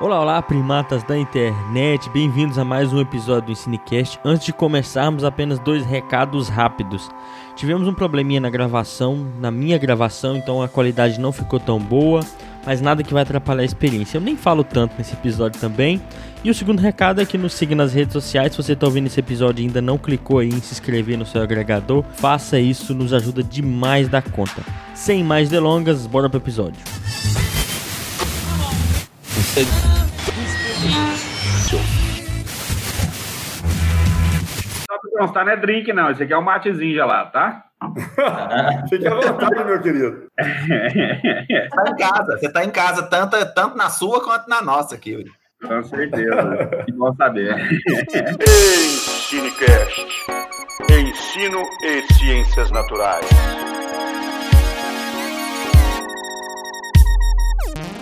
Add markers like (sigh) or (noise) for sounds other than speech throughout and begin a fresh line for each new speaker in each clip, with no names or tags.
Olá, olá, primatas da internet, bem-vindos a mais um episódio do Ensinecast. Antes de começarmos, apenas dois recados rápidos. Tivemos um probleminha na gravação, na minha gravação, então a qualidade não ficou tão boa, mas nada que vai atrapalhar a experiência. Eu nem falo tanto nesse episódio também. E o segundo recado é que nos siga nas redes sociais. Se você está ouvindo esse episódio e ainda não clicou aí em se inscrever no seu agregador, faça isso, nos ajuda demais da conta. Sem mais delongas, bora pro episódio.
Só pra constar, não é drink, não. Esse aqui é um matezinho gelado, tá? (laughs)
Fique à vontade, meu querido. (laughs)
Tá em casa, você tá em casa, tanto, tanto na sua quanto na nossa aqui.
Com certeza. Que bom saber.
Ensinecast. Ensino e Ciências Naturais.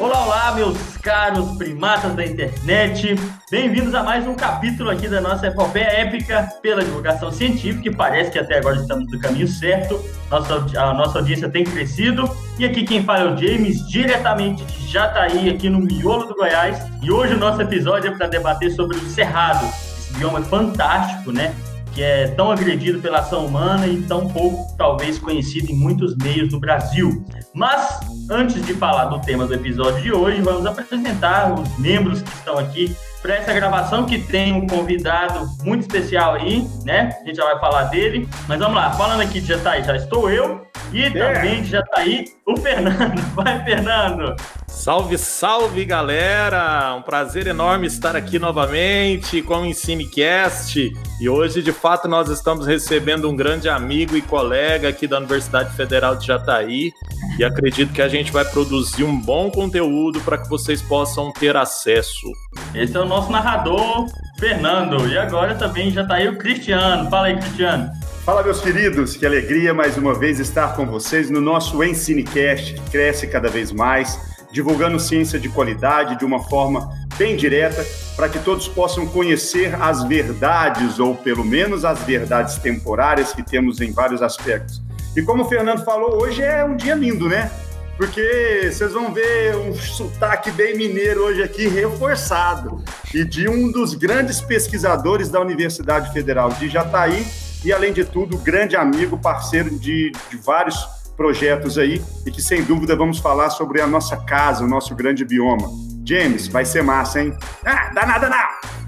Olá, olá, meus caros primatas da internet. Bem-vindos a mais um capítulo aqui da nossa epopeia épica pela divulgação científica, e parece que até agora estamos no caminho certo. Nossa, a nossa audiência tem crescido. E aqui quem fala é o James, diretamente de Jataí, aqui no miolo do Goiás. E hoje o nosso episódio é para debater sobre o Cerrado. Esse bioma é fantástico, né? Que é tão agredido pela ação humana e tão pouco, talvez, conhecido em muitos meios do Brasil. Mas, antes de falar do tema do episódio de hoje, vamos apresentar os membros que estão aqui para essa gravação, que tem um convidado muito especial aí, né? A gente já vai falar dele. Mas vamos lá, falando aqui de Jataí, já estou eu. E também de Jataí, o Fernando. (laughs) Vai, Fernando!
Salve, salve, galera! Um prazer enorme estar aqui novamente com o EnsineCast. E hoje, de fato, nós estamos recebendo um grande amigo e colega aqui da Universidade Federal de Jataí. E acredito que a gente vai produzir um bom conteúdo para que vocês possam ter acesso.
Esse é o nosso narrador, Fernando. E agora também já tá aí o Cristiano. Fala aí, Cristiano.
Fala, meus queridos, que alegria mais uma vez estar com vocês no nosso Ensinecast, que cresce cada vez mais, divulgando ciência de qualidade de uma forma bem direta, para que todos possam conhecer as verdades, ou pelo menos as verdades temporárias que temos em vários aspectos. E como o Fernando falou, hoje é um dia lindo, né? Porque vocês vão ver um sotaque bem mineiro hoje aqui reforçado e de um dos grandes pesquisadores da Universidade Federal de Jataí e, além de tudo, grande amigo, parceiro de, de vários projetos aí e que, sem dúvida, vamos falar sobre a nossa casa, o nosso grande bioma. James, vai ser massa, hein? Ah, dá nada não!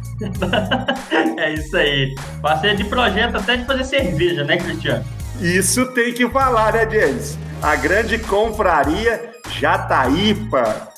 é isso aí. Parceiro de projeto até de fazer cerveja, né, Cristiano?
Isso tem que falar, né, James? A grande confraria Jataípa.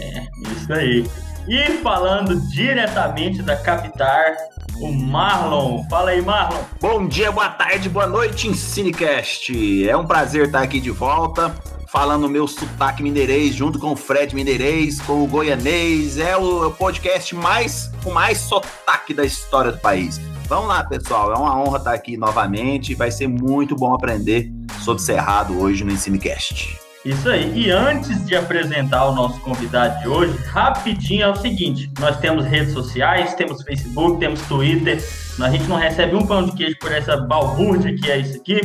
É, isso aí. E falando diretamente da Capitar, o Marlon. Fala aí, Marlon.
Bom dia, boa tarde, boa noite, Ensinecast. É um prazer estar aqui de volta, falando o meu sotaque mineirês, junto com o Fred Mineirês, com o Goianês. É o podcast mais com mais sotaque da história do país. Vamos lá, pessoal. É uma honra estar aqui novamente. Vai ser muito bom aprender sobre Cerrado hoje no Ensinecast.
Isso aí. E antes de apresentar o nosso convidado de hoje, rapidinho é o seguinte: nós temos redes sociais, temos Facebook, temos Twitter. A gente não recebe um pão de queijo por essa balbúrdia que é isso aqui.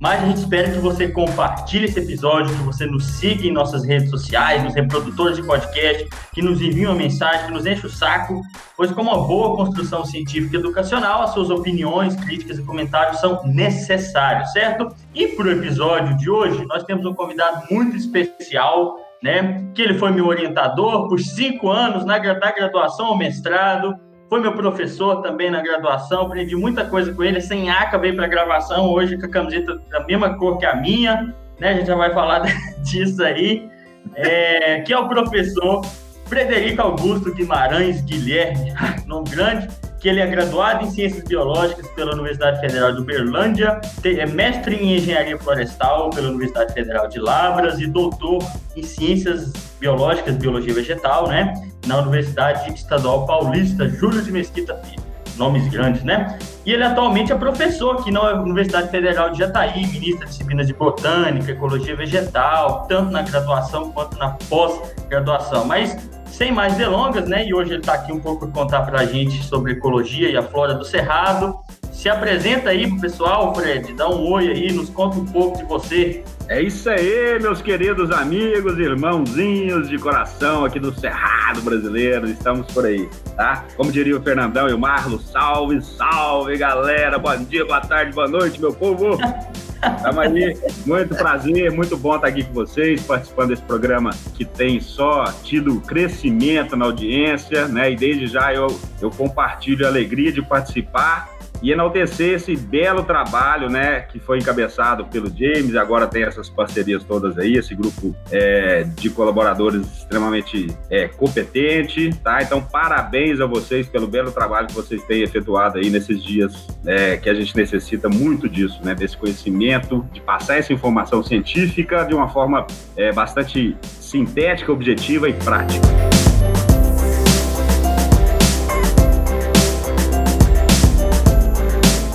Mas a gente espera que você compartilhe esse episódio, que você nos siga em nossas redes sociais, nos reprodutores de podcast, que nos envie uma mensagem, que nos enche o saco, pois como uma boa construção científica e educacional, as suas opiniões, críticas e comentários são necessários, certo? E para o episódio de hoje, nós temos um convidado muito especial, né? Que ele foi meu orientador por cinco anos na da graduação ao mestrado, foi meu professor também na graduação, aprendi muita coisa com ele. Sem aca veio para gravação hoje com a camiseta da mesma cor que a minha, né? A gente já vai falar (laughs) disso aí. É, que é o professor Frederico Augusto Guimarães Guilherme, (laughs) nome grande, que ele é graduado em Ciências Biológicas pela Universidade Federal de Uberlândia, é mestre em Engenharia Florestal pela Universidade Federal de Lavras e doutor em Ciências Biológicas, Biologia Vegetal, né? Na Universidade Estadual Paulista, Júlio de Mesquita Filho. Nomes grandes, né? E ele atualmente é professor aqui na Universidade Federal de Jataí, ministro de disciplinas de Botânica, Ecologia Vegetal, tanto na graduação quanto na pós-graduação. Mas sem mais delongas, né? E hoje ele está aqui um pouco para contar para a gente sobre ecologia e a flora do Cerrado. Se apresenta aí pro pessoal, Fred, dá um oi aí, nos conta um pouco de você.
É isso aí, meus queridos amigos, irmãozinhos de coração aqui do Cerrado Brasileiro, estamos por aí, tá? Como diria o Fernandão e o Marlo, salve, salve, galera, bom dia, boa tarde, boa noite, meu povo. (laughs) Aí, muito prazer, muito bom estar aqui com vocês, participando desse programa que tem só tido crescimento na audiência, né? E desde já eu, eu compartilho a alegria de participar e enaltecer esse belo trabalho, né, que foi encabeçado pelo James, agora tem essas parcerias todas aí, esse grupo é, de colaboradores extremamente é, competente, tá? Então, parabéns a vocês pelo belo trabalho que vocês têm efetuado aí nesses dias é, que a gente necessita muito disso, né, desse conhecimento, de passar essa informação científica de uma forma é, bastante sintética, objetiva e prática.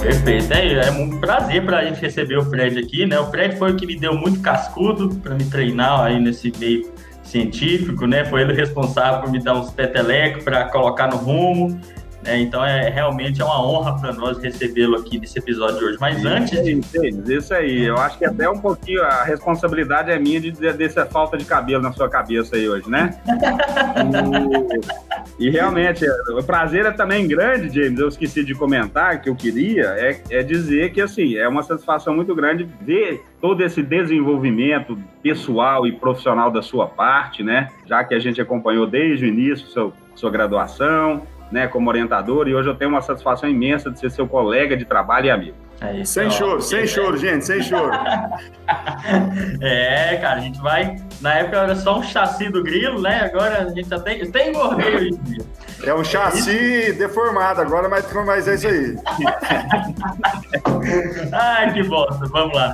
Perfeito, é, é um prazer para a gente receber o Fred aqui, né? O Fred foi o que me deu muito cascudo para me treinar aí nesse meio científico, né? Foi ele responsável por me dar uns petelecos para colocar no rumo. Né? Então é realmente é uma honra para nós recebê-lo aqui nesse episódio de hoje. Mas
isso
antes
de... Isso, isso aí, eu acho que até um pouquinho a responsabilidade é minha de dizer dessa falta de cabelo na sua cabeça aí hoje, né? (laughs) e, e, realmente, o prazer é também grande, James. Eu esqueci de comentar que eu queria é, é dizer que assim é uma satisfação muito grande ver todo esse desenvolvimento pessoal e profissional da sua parte, né? Já que a gente acompanhou desde o início seu, sua graduação, né, como orientador, e hoje eu tenho uma satisfação imensa de ser seu colega de trabalho e amigo.
É isso, sem ó, choro, sem é. choro, gente, sem choro. (laughs)
é, cara, a gente vai. Na época era só um chassi do grilo, né? Agora a gente já tem. Tem gordura hoje em dia.
É um chassi é deformado agora, mas, mas é isso aí. (laughs)
Ai, que bosta. Vamos lá.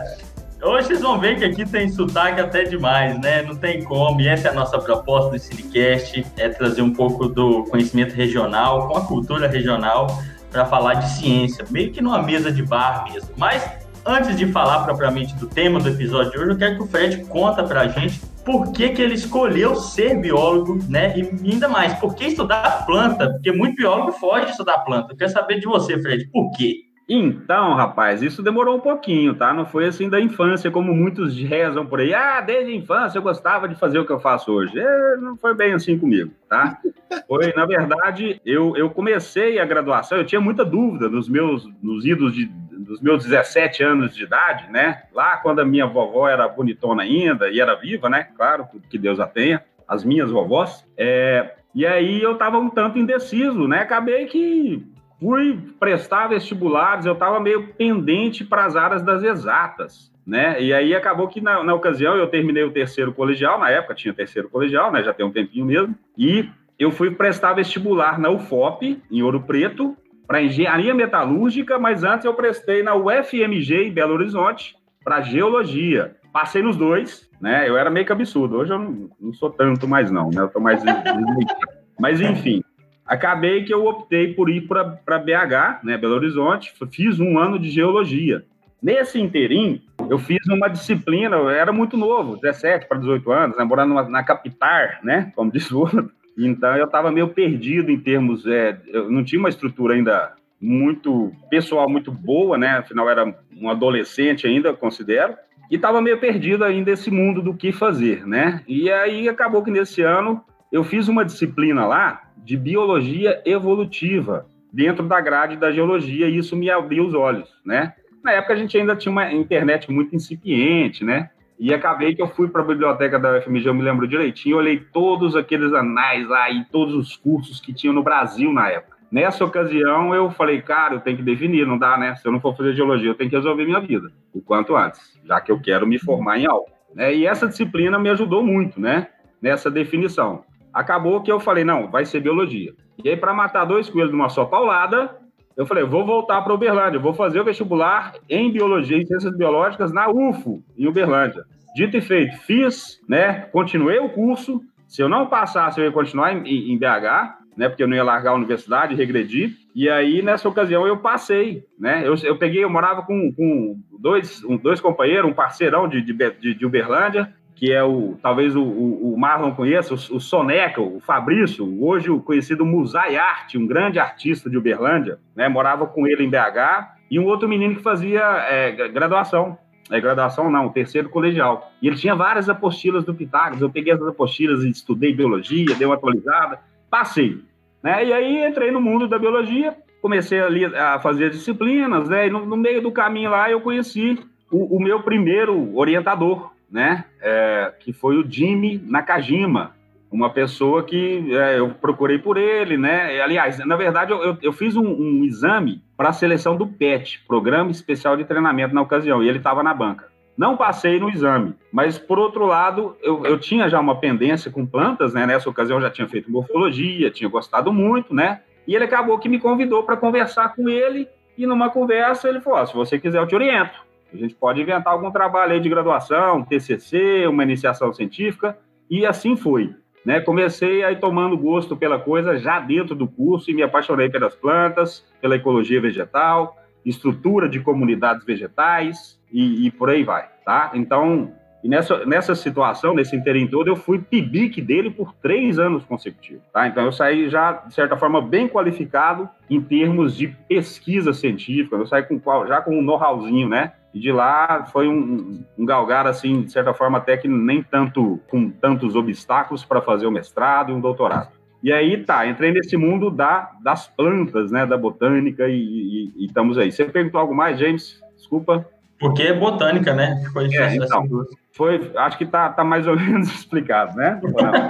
Hoje vocês vão ver que aqui tem sotaque até demais, né? Não tem como. E essa é a nossa proposta do Cinecast, é trazer um pouco do conhecimento regional, com a cultura regional, para falar de ciência, meio que numa mesa de bar mesmo. Mas antes de falar propriamente do tema do episódio de hoje, eu quero que o Fred conta para a gente por que, que ele escolheu ser biólogo, né? E ainda mais, por que estudar planta? Porque muito biólogo foge de estudar planta. Eu quero saber de você, Fred, por quê?
Então, rapaz, isso demorou um pouquinho, tá? Não foi assim da infância, como muitos rezam por aí. Ah, desde a infância eu gostava de fazer o que eu faço hoje. É, não foi bem assim comigo, tá? (laughs) Foi, na verdade, eu, eu comecei a graduação, eu tinha muita dúvida nos meus, nos idos de, dos meus 17 anos de idade, né? Lá quando a minha vovó era bonitona ainda e era viva, né? Claro, que Deus a tenha, as minhas vovós. É, e aí eu tava um tanto indeciso, né? Acabei que fui prestar vestibulares, eu estava meio pendente para as áreas das exatas, né? E aí acabou que na, na, ocasião eu terminei o terceiro colegial, na época tinha terceiro colegial, né? Já tem um tempinho mesmo, e eu fui prestar vestibular na UFOP, em Ouro Preto, para engenharia metalúrgica, mas antes eu prestei na UFMG em Belo Horizonte para geologia. Passei nos dois, né? Eu era meio que absurdo. Hoje eu não, não sou tanto mais não, né? Eu tô mais (laughs) mas enfim, acabei que eu optei por ir para BH, né, Belo Horizonte, fiz um ano de geologia. Nesse interim, eu fiz uma disciplina, eu era muito novo, 17 para 18 anos, né, morando na capital, né, como diz o outro. Então eu estava meio perdido em termos, é, eu não tinha uma estrutura ainda muito pessoal, muito boa, né, afinal era um adolescente ainda, considero, e estava meio perdido ainda esse mundo do que fazer, né? E aí acabou que nesse ano eu fiz uma disciplina lá de biologia evolutiva dentro da grade da geologia e isso me abriu os olhos, né? Na época a gente ainda tinha uma internet muito incipiente, né? E acabei que eu fui para a biblioteca da UFMG, eu me lembro direitinho, olhei todos aqueles anais lá e todos os cursos que tinham no Brasil na época. Nessa ocasião, eu falei, cara, eu tenho que definir, não dá, né? Se eu não for fazer geologia, eu tenho que resolver minha vida, o quanto antes, já que eu quero me formar em algo. Né? E essa disciplina me ajudou muito, né? Nessa definição. Acabou que eu falei, não, vai ser biologia. E aí, para matar dois coelhos numa só paulada, eu falei, vou voltar para Uberlândia, vou fazer o vestibular em biologia e ciências biológicas na UFO, em Uberlândia. Dito e feito, fiz, né? Continuei o curso. Se eu não passasse, eu ia continuar em, em BH, né? Porque eu não ia largar a universidade, regredir. E aí, nessa ocasião, eu passei, né? Eu, eu peguei, eu morava com, com dois, um, dois companheiros, um parceirão de, de, de Uberlândia, que é o talvez o, o Marlon conheça, o, o Soneca, o Fabrício, hoje o conhecido Musai Arte, um grande artista de Uberlândia, né? Morava com ele em BH e um outro menino que fazia é, graduação. É, graduação não, terceiro colegial. E ele tinha várias apostilas do Pitágoras. Eu peguei essas apostilas e estudei biologia, dei uma atualizada, passei. Né? E aí entrei no mundo da biologia, comecei ali a fazer disciplinas, né? E no, no meio do caminho lá eu conheci o, o meu primeiro orientador, né? É, que foi o Jimmy Nakajima, uma pessoa que é, eu procurei por ele, né? Aliás, na verdade, eu, eu fiz um, um exame para a seleção do PET, Programa Especial de Treinamento na ocasião, e ele estava na banca. Não passei no exame, mas por outro lado, eu, eu tinha já uma pendência com plantas, né? Nessa ocasião eu já tinha feito morfologia, tinha gostado muito, né? E ele acabou que me convidou para conversar com ele, e numa conversa ele falou: oh, se você quiser, eu te oriento. A gente pode inventar algum trabalho aí de graduação, TCC, uma iniciação científica, e assim foi. Né? Comecei aí tomando gosto pela coisa já dentro do curso e me apaixonei pelas plantas, pela ecologia vegetal, estrutura de comunidades vegetais e, e por aí vai, tá? Então, nessa, nessa situação, nesse interim todo, eu fui pibique dele por três anos consecutivos, tá? Então, eu saí já, de certa forma, bem qualificado em termos de pesquisa científica, eu saí com, já com um know-howzinho, né? E de lá foi um, um galgar, assim, de certa forma, até que nem tanto com tantos obstáculos para fazer o mestrado e um doutorado. E aí, tá, entrei nesse mundo da, das plantas, né, da botânica e, e, e estamos aí. Você perguntou algo mais, James? Desculpa.
Porque é botânica, né?
Foi, é, então, foi acho que tá, tá mais ou (laughs) menos explicado, né?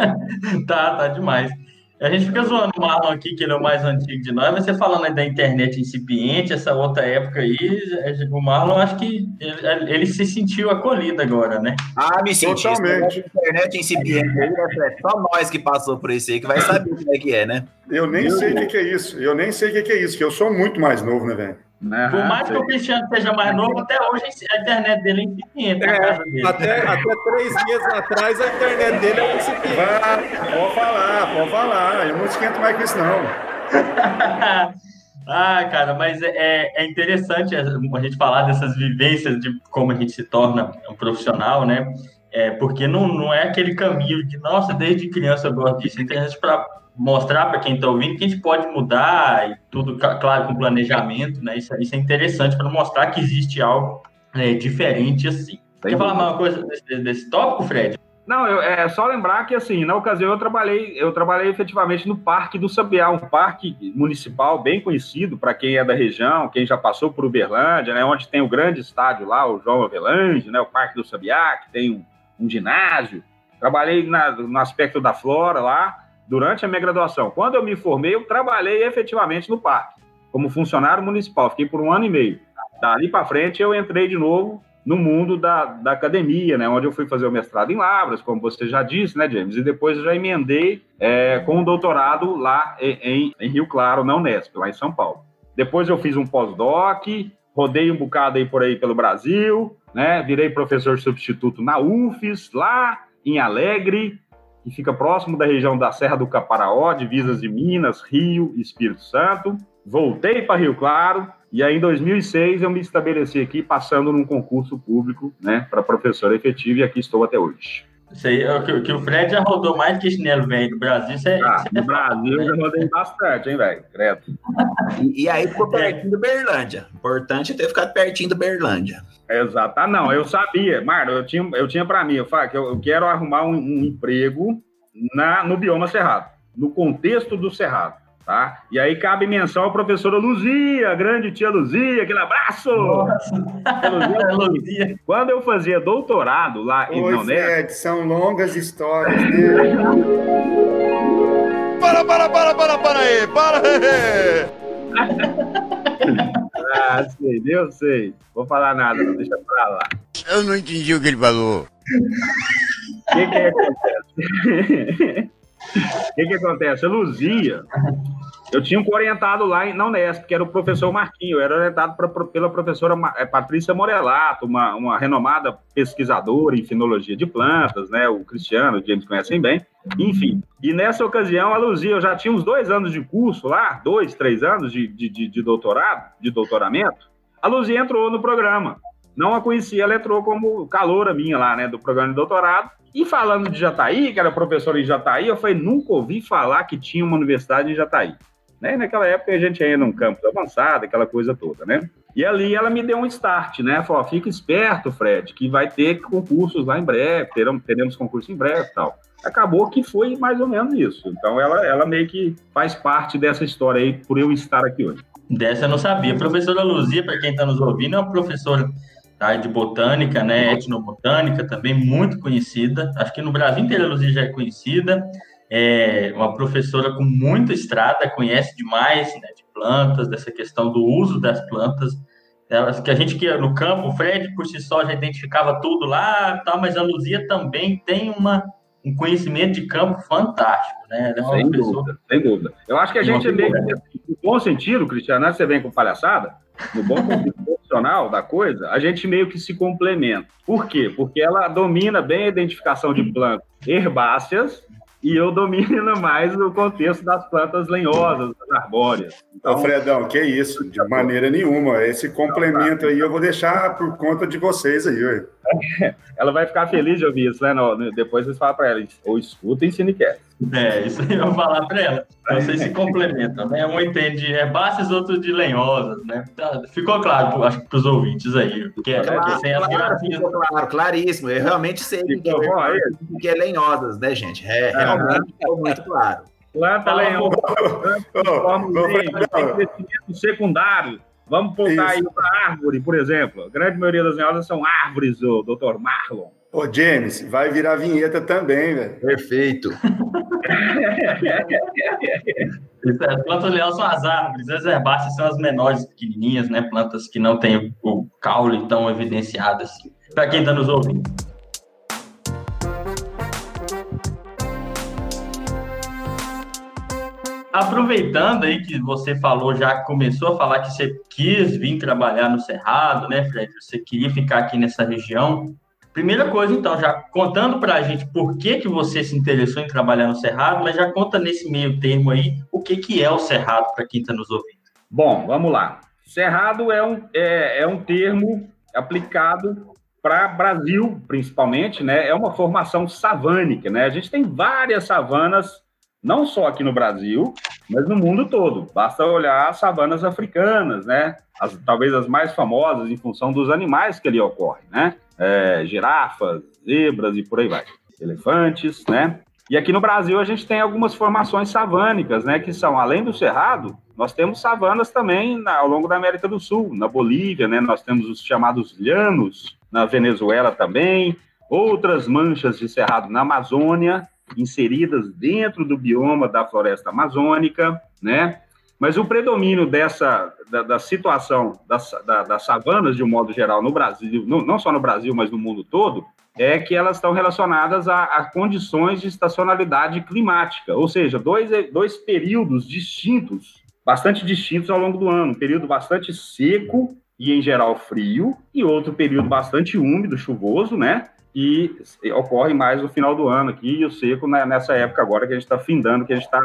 (laughs)
tá, tá demais. A gente fica zoando o Marlon aqui, que ele é o mais antigo de nós, você falando aí da internet incipiente, essa outra época aí, o Marlon acho que ele, ele se sentiu acolhido agora, né?
Ah, me senti. Totalmente. Internet incipiente é só nós que passou por isso aí que vai saber como é que é, né?
Eu nem eu... sei o que, que é isso. Eu nem sei o que, que é isso, que eu sou muito mais novo, né, velho?
Uhum, Por mais que o Cristiano seja mais novo, até hoje a internet dele é incipiente. É,
até, até três meses atrás a internet dele é incipiente.
pode falar, pode falar. Eu não esquento mais com isso, não. (laughs)
ah, cara, mas é, é interessante a gente falar dessas vivências de como a gente se torna um profissional, né? É, porque não, não é aquele caminho de, nossa, desde criança eu gosto disso. A gente para mostrar para quem está ouvindo que a gente pode mudar e tudo, claro, com planejamento, né? Isso, isso é interessante para mostrar que existe algo é, diferente assim. Quer falar mais uma coisa desse, desse tópico, Fred?
Não, eu, é só lembrar que, assim, na ocasião eu trabalhei, eu trabalhei efetivamente no Parque do Sabiá, um parque municipal bem conhecido para quem é da região, quem já passou por Uberlândia, né, onde tem o grande estádio lá, o João Avelange, né, o Parque do Sabiá, que tem um, um ginásio. Trabalhei na, no aspecto da flora lá, durante a minha graduação. Quando eu me formei, eu trabalhei efetivamente no parque, como funcionário municipal. Fiquei por um ano e meio. Dali para frente, eu entrei de novo no mundo da, da academia, né, onde eu fui fazer o mestrado em Lavras, como você já disse, né, James? E depois eu já emendei é, com um doutorado lá em, em, Rio Claro, na Unesp, lá em São Paulo. Depois eu fiz um pós-doc, rodei um bocado aí por aí pelo Brasil, né? Virei professor substituto na UFES, lá em Alegre, que fica próximo da região da Serra do Caparaó, divisas de Minas, Rio e Espírito Santo. Voltei para Rio Claro e aí em 2006 eu me estabeleci aqui passando num concurso público, né, para professor efetivo e aqui estou até hoje.
Isso aí, é que, que o Fred já rodou mais que chinelo velho do Brasil. Isso é,
ah,
isso é
no Brasil eu já rodei bastante, hein, velho? Credo.
E, e, aí ficou pertinho do Berlândia. Importante é ter ficado pertinho do Berlândia.
Exato. Ah, não, eu sabia, Marlon, eu tinha, eu tinha para mim, eu falo que eu, eu quero arrumar um, um, emprego na, no bioma cerrado, no contexto do cerrado, tá? E aí cabe menção à professora Luzia, grande tia Luzia, aquele abraço! Nossa. Luzia, (laughs) Luzia. Quando eu fazia doutorado lá
em Oi, Fred, são longas histórias, né? (laughs)
para, para, para, para, para aí, para! (laughs)
Ah, sei, eu sei. Vou falar nada, não deixa pra lá.
Eu não entendi o que ele falou.
O que, que acontece? O (laughs) que, que acontece? A Luzia, eu tinha um orientado lá na Unesp, que era o professor Marquinho, eu era orientado pra, pela professora é, Patrícia Morelato, uma, uma renomada pesquisadora em finologia de plantas, né? O Cristiano, o James conhecem bem. Enfim, e nessa ocasião, a Luzia, eu já tinha uns dois anos de curso lá, dois, três anos de, de, de doutorado, de doutoramento. A Luzia entrou no programa. Não a conhecia, ela entrou como caloura minha lá, né, do programa de doutorado. E falando de Jataí, que era professor em Jataí, eu falei, nunca ouvi falar que tinha uma universidade em Jataí. Né? Naquela época a gente ainda num campus avançado, aquela coisa toda, né? E ali ela me deu um start, né? Falou, fica esperto, Fred, que vai ter concursos lá em breve, teremos, teremos concurso em breve e tal. Acabou que foi mais ou menos isso. Então ela, ela meio que faz parte dessa história aí, por eu estar aqui hoje.
Dessa eu não sabia. A professora Luzia, para quem está nos ouvindo, é uma professora área de botânica, né? Etnobotânica, também muito conhecida. Acho que no Brasil inteiro a Luzia já é conhecida é uma professora com muita estrada, conhece demais né, de plantas, dessa questão do uso das plantas. Elas, que a gente que no campo, o Fred por si só já identificava tudo lá, tal, mas a Luzia também tem uma, um conhecimento de campo fantástico, né?
É sem pessoa... dúvida, sem dúvida. Eu acho que a gente é meio que, no bom sentido, Cristiano, né, você vem com palhaçada, no bom sentido profissional da coisa, a gente meio que se complementa. Por quê? Porque ela domina bem a identificação de plantas herbáceas e eu domino mais o contexto das plantas lenhosas, das arbóreas.
Então, Fredão, que isso, de maneira nenhuma. Esse complemento aí eu vou deixar por conta de vocês aí, ué. (laughs)
Ela vai ficar feliz de ouvir isso, né? depois vocês falam para ela, ou escutem Cinecast.
É, isso aí eu vou falar para ela. Vocês se complementam, né? Um entende de herbáceas, outro de lenhosas, né? Tá, ficou claro, acho que para os ouvintes aí. Porque é claro, sem as
claro, ficou claro, claríssimo. Eu realmente sei que, é, que é lenhosas, né, gente? É, é. realmente ficou muito claro.
Planta lenhosa, crescimento secundário. Vamos voltar aí para árvore, por exemplo. A grande maioria das lenhosas são árvores, o doutor Marlon.
Ô, James, vai virar vinheta também, velho.
Perfeito.
As plantas leais são as árvores, as herbáceas são as menores, pequenininhas, né? Plantas que não têm o caule tão evidenciado assim. Para quem está nos ouvindo. Aproveitando aí que você falou, já começou a falar que você quis vir trabalhar no Cerrado, né, Fred? Você queria ficar aqui nessa região. Primeira coisa, então, já contando para a gente por que, que você se interessou em trabalhar no Cerrado, mas já conta nesse meio termo aí o que, que é o Cerrado para quem está nos ouvindo.
Bom, vamos lá. Cerrado é um, é, é um termo aplicado para Brasil, principalmente, né? É uma formação savânica, né? A gente tem várias savanas, não só aqui no Brasil, mas no mundo todo. Basta olhar as savanas africanas, né? As, talvez as mais famosas em função dos animais que ali ocorrem, né? é, girafas, zebras e por aí vai, elefantes, né? E aqui no Brasil a gente tem algumas formações savânicas, né? Que são, além do cerrado, nós temos savanas também na, ao longo da América do Sul, na Bolívia, né? Nós temos os chamados llanos, na Venezuela também, outras manchas de cerrado na Amazônia, inseridas dentro do bioma da floresta amazônica, né? Mas o predomínio dessa da, da situação das, da, das savanas, de um modo geral, no Brasil, no, não só no Brasil, mas no mundo todo, é que elas estão relacionadas a, a, condições de estacionalidade climática, ou seja, dois, dois períodos distintos, bastante distintos ao longo do ano. Um período bastante seco e, em geral, frio, e outro período bastante úmido, chuvoso, né? E ocorre mais no final do ano aqui, e o seco né, nessa época agora que a gente está findando, que a gente está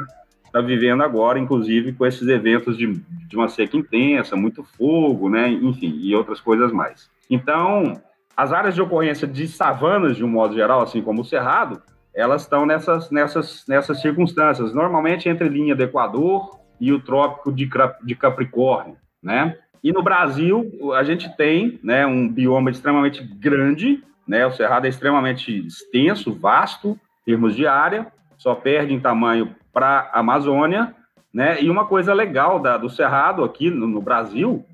está vivendo agora, inclusive com esses eventos de, de uma seca intensa, muito fogo, né? Enfim, e outras coisas mais. Então, as áreas de ocorrência de savanas, de um modo geral, assim como o Cerrado, elas estão nessas, nessas, nessas circunstâncias, normalmente entre linha do Equador e o Trópico de, de Capricórnio, né? E no Brasil, a gente tem né, um bioma extremamente grande, né? O Cerrado é extremamente extenso, vasto, em termos de área, só perde em tamanho para a Amazônia, né? E uma coisa legal da, do Cerrado aqui no, no, Brasil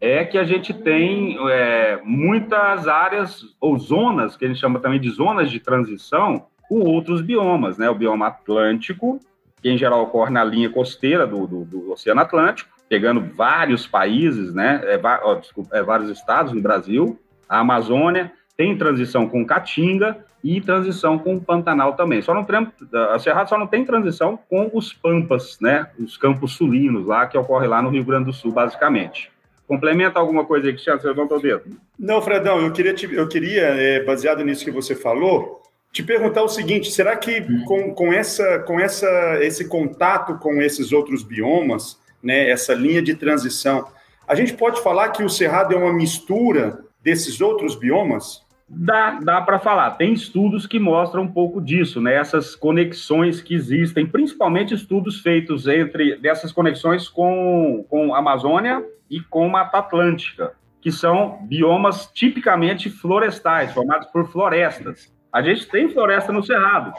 é que a gente tem é, muitas áreas ou zonas, que a gente chama também de zonas de transição, com outros biomas, né? O bioma Atlântico, que em geral ocorre na linha costeira do, do, do Oceano Atlântico, pegando vários países, né? É, ó, desculpa, é, vários estados no Brasil, a Amazônia, tem transição com Caatinga e transição com o Pantanal também. Só não tem, a Cerrado só não tem transição com os Pampas, né? Os campos sulinos lá, que ocorre lá no Rio Grande do Sul, basicamente. Complementa alguma coisa aí, Cristiano? Você levantou o dedo.
Não, Fredão, eu queria, te, eu queria é, baseado nisso que você falou, te perguntar o seguinte: será que com, com, essa, com essa, esse contato com esses outros biomas, né, essa linha de transição, a gente pode falar que o Cerrado é uma mistura desses outros biomas?
Dá, dá para falar. Tem estudos que mostram um pouco disso, né? Essas conexões que existem, principalmente estudos feitos entre dessas conexões com, com Amazônia e com Mata Atlântica, que são biomas tipicamente florestais, formados por florestas. A gente tem floresta no Cerrado.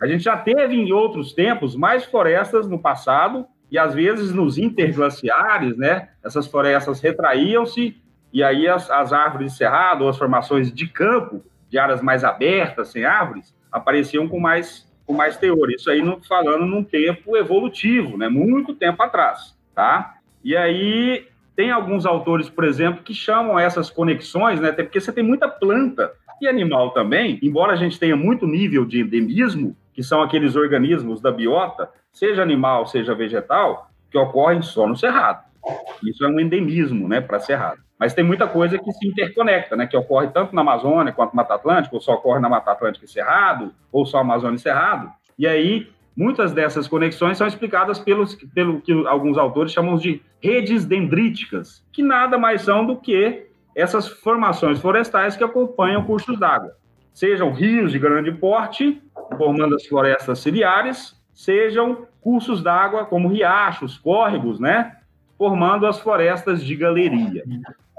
A gente já teve em outros tempos mais florestas no passado e às vezes nos interglaciares, né? Essas florestas retraíam-se e aí as, as árvores de cerrado ou as formações de campo, de áreas mais abertas, sem árvores, apareciam com mais, com mais teor. Isso aí falando num tempo evolutivo, né? Muito tempo atrás, tá? E aí tem alguns autores, por exemplo, que chamam essas conexões, né? Até porque você tem muita planta e animal também, embora a gente tenha muito nível de endemismo, que são aqueles organismos da biota, seja animal, seja vegetal, que ocorrem só no cerrado. Isso é um endemismo, né, para cerrado. Mas tem muita coisa que se interconecta, né, que ocorre tanto na Amazônia quanto no Mata Atlântica, ou só ocorre na Mata Atlântica e Cerrado, ou só Amazônia e Cerrado. E aí, muitas dessas conexões são explicadas pelos, pelo que alguns autores chamam de redes dendríticas, que nada mais são do que essas formações florestais que acompanham cursos d'água. Sejam rios de grande porte, formando as florestas ciliares, sejam cursos d'água como riachos, córregos, né? Formando as florestas de galeria.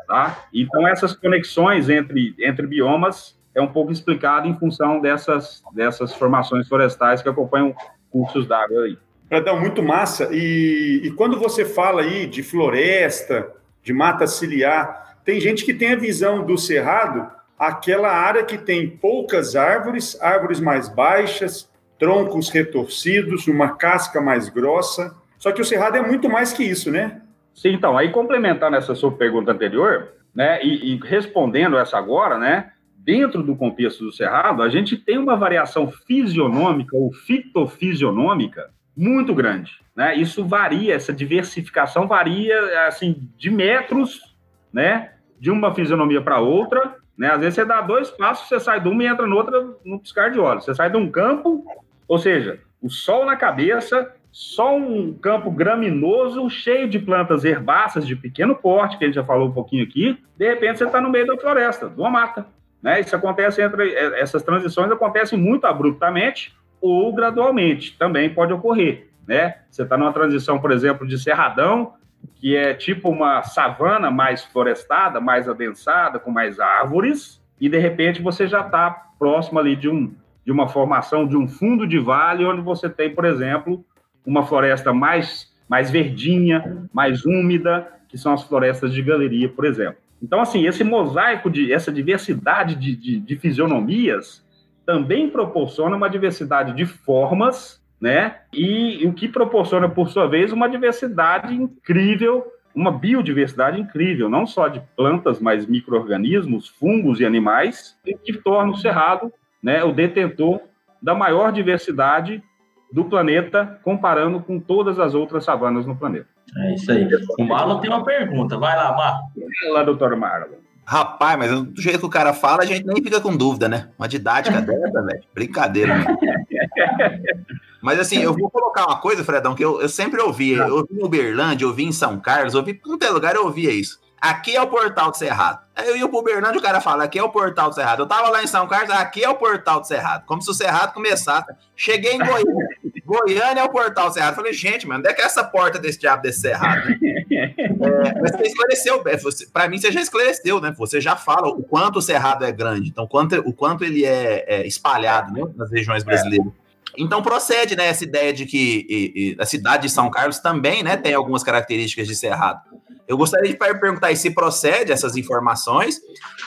Tá? Então, essas conexões entre, entre biomas é um pouco explicado em função dessas, dessas formações florestais que acompanham cursos d'água aí.
Pradão, muito massa. E, e quando você fala aí de floresta, de mata ciliar, tem gente que tem a visão do cerrado, aquela área que tem poucas árvores, árvores mais baixas, troncos retorcidos, uma casca mais grossa. Só que o cerrado é muito mais que isso, né?
Sim, então, aí complementando essa sua pergunta anterior, né, e, e respondendo essa agora, né, dentro do contexto do cerrado, a gente tem uma variação fisionômica ou fitofisionômica muito grande, né? Isso varia, essa diversificação varia assim de metros, né, de uma fisionomia para outra, né? Às vezes você dá dois passos, você sai de uma e entra no outro no piscar de olhos. Você sai de um campo, ou seja, o sol na cabeça, só um campo graminoso, cheio de plantas herbáceas de pequeno porte, que a gente já falou um pouquinho aqui. De repente você está no meio da floresta, de uma mata. Né? Isso acontece entre é, essas transições acontecem muito abruptamente ou gradualmente, também pode ocorrer. Né? Você está numa transição, por exemplo, de cerradão que é tipo uma savana mais florestada, mais adensada, com mais árvores, e de repente você já está próximo ali de, um, de uma formação de um fundo de vale, onde você tem, por exemplo, uma floresta mais, mais verdinha, mais úmida, que são as florestas de galeria, por exemplo. Então, assim, esse mosaico, de essa diversidade de, de, de fisionomias também proporciona uma diversidade de formas né? E o que proporciona, por sua vez, uma diversidade incrível, uma biodiversidade incrível, não só de plantas, mas micro-organismos, fungos e animais, que torna o Cerrado né, o detentor da maior diversidade do planeta, comparando com todas as outras savanas no planeta.
É isso aí. O Marlon tem uma pergunta. Vai lá, Marlon.
Vai lá, doutor Marlon.
Rapaz, mas do jeito que o cara fala, a gente nem fica com dúvida, né? Uma didática (laughs) dessa, velho. Brincadeira, mano. (laughs) Mas assim, eu vou colocar uma coisa, Fredão, que eu, eu sempre ouvia. Eu ouvi em Uberlândia, eu ouvi em São Carlos, eu ouvi em qualquer lugar, eu ouvia isso. Aqui é o portal do Cerrado. Aí eu ia pro Uberlândia, o cara fala, aqui é o portal do Cerrado. Eu tava lá em São Carlos, aqui é o portal do Cerrado. Como se o Cerrado começasse. Cheguei em Goiânia. (laughs) Goiânia é o portal do Cerrado. Falei, gente, mano, onde é que é essa porta desse diabo desse Cerrado? É, mas você esclareceu, é, para mim você já esclareceu, né? Você já fala o quanto o Cerrado é grande, então quanto, o quanto ele é, é espalhado né, nas regiões brasileiras. Então procede, né, essa ideia de que e, e, a cidade de São Carlos também, né, tem algumas características de cerrado. Eu gostaria de perguntar se procede essas informações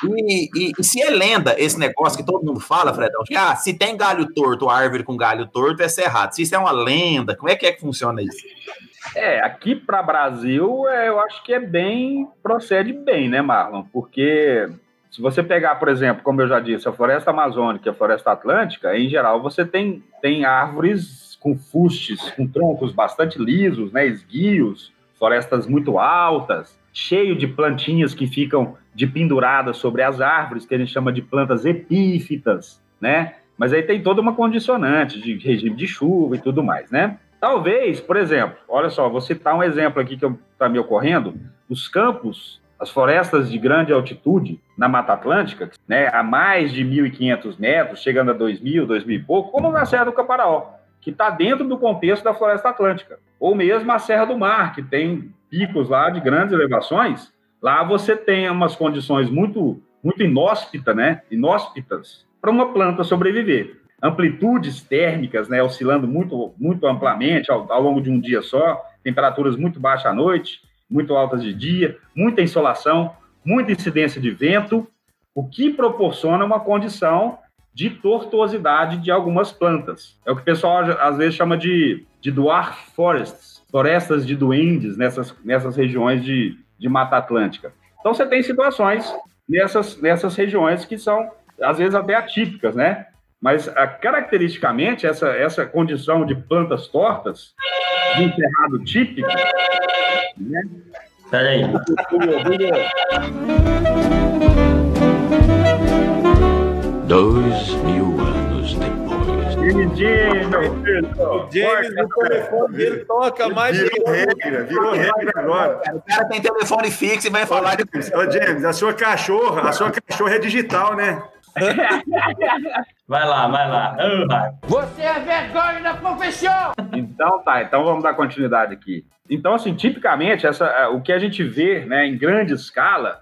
e, e, e, se é lenda esse negócio que todo mundo fala, Fredão, que ah, se tem galho torto, árvore com galho torto, é cerrado. Se isso é uma lenda, como é que é que funciona isso?
É, aqui para Brasil, é, eu acho que é bem, procede bem, né, Marlon? Porque se você pegar, por exemplo, como eu já disse, a floresta amazônica e a floresta atlântica, em geral você tem, tem árvores com fustes, com troncos bastante lisos, né, esguios, florestas muito altas, cheio de plantinhas que ficam de penduradas sobre as árvores, que a gente chama de plantas epífitas, né? Mas aí tem toda uma condicionante de regime de chuva e tudo mais, né? Talvez, por exemplo, olha só, vou citar um exemplo aqui que está me ocorrendo, os campos as florestas de grande altitude na Mata Atlântica, né, a mais de 1.500 metros, chegando a 2.000, 2.000 e pouco, como na Serra do Caparaó, que está dentro do contexto da Floresta Atlântica. Ou mesmo a Serra do Mar, que tem picos lá de grandes elevações. Lá você tem umas condições muito, muito inóspitas, né, inóspitas, para uma planta sobreviver. Amplitudes térmicas, né, oscilando muito, muito amplamente ao, ao longo de um dia só, temperaturas muito baixas à noite, muito altas de dia, muita insolação, muita incidência de vento, o que proporciona uma condição de tortuosidade de algumas plantas. É o que o pessoal às vezes chama de, de dwarf forests, florestas de duendes nessas, nessas regiões de, de Mata Atlântica. Então você tem situações nessas, nessas regiões que são, às vezes, até atípicas, né? Mas, a, caracteristicamente, essa, essa condição de plantas tortas, de cerrado típico, né?
Peraí.
Dois mil anos depois.
O James, no telefone dele toca mais
Virou regra, virou regra agora.
O cara tem telefone fixo e vai falar de.
Ô, James, a sua cachorra, a sua cachorra é digital, né?
Vai lá, vai lá.
Você é vergonha da profissão!
Então tá, então vamos dar continuidade aqui. Então, assim, tipicamente, essa, é, o que a gente vê né, em grande escala,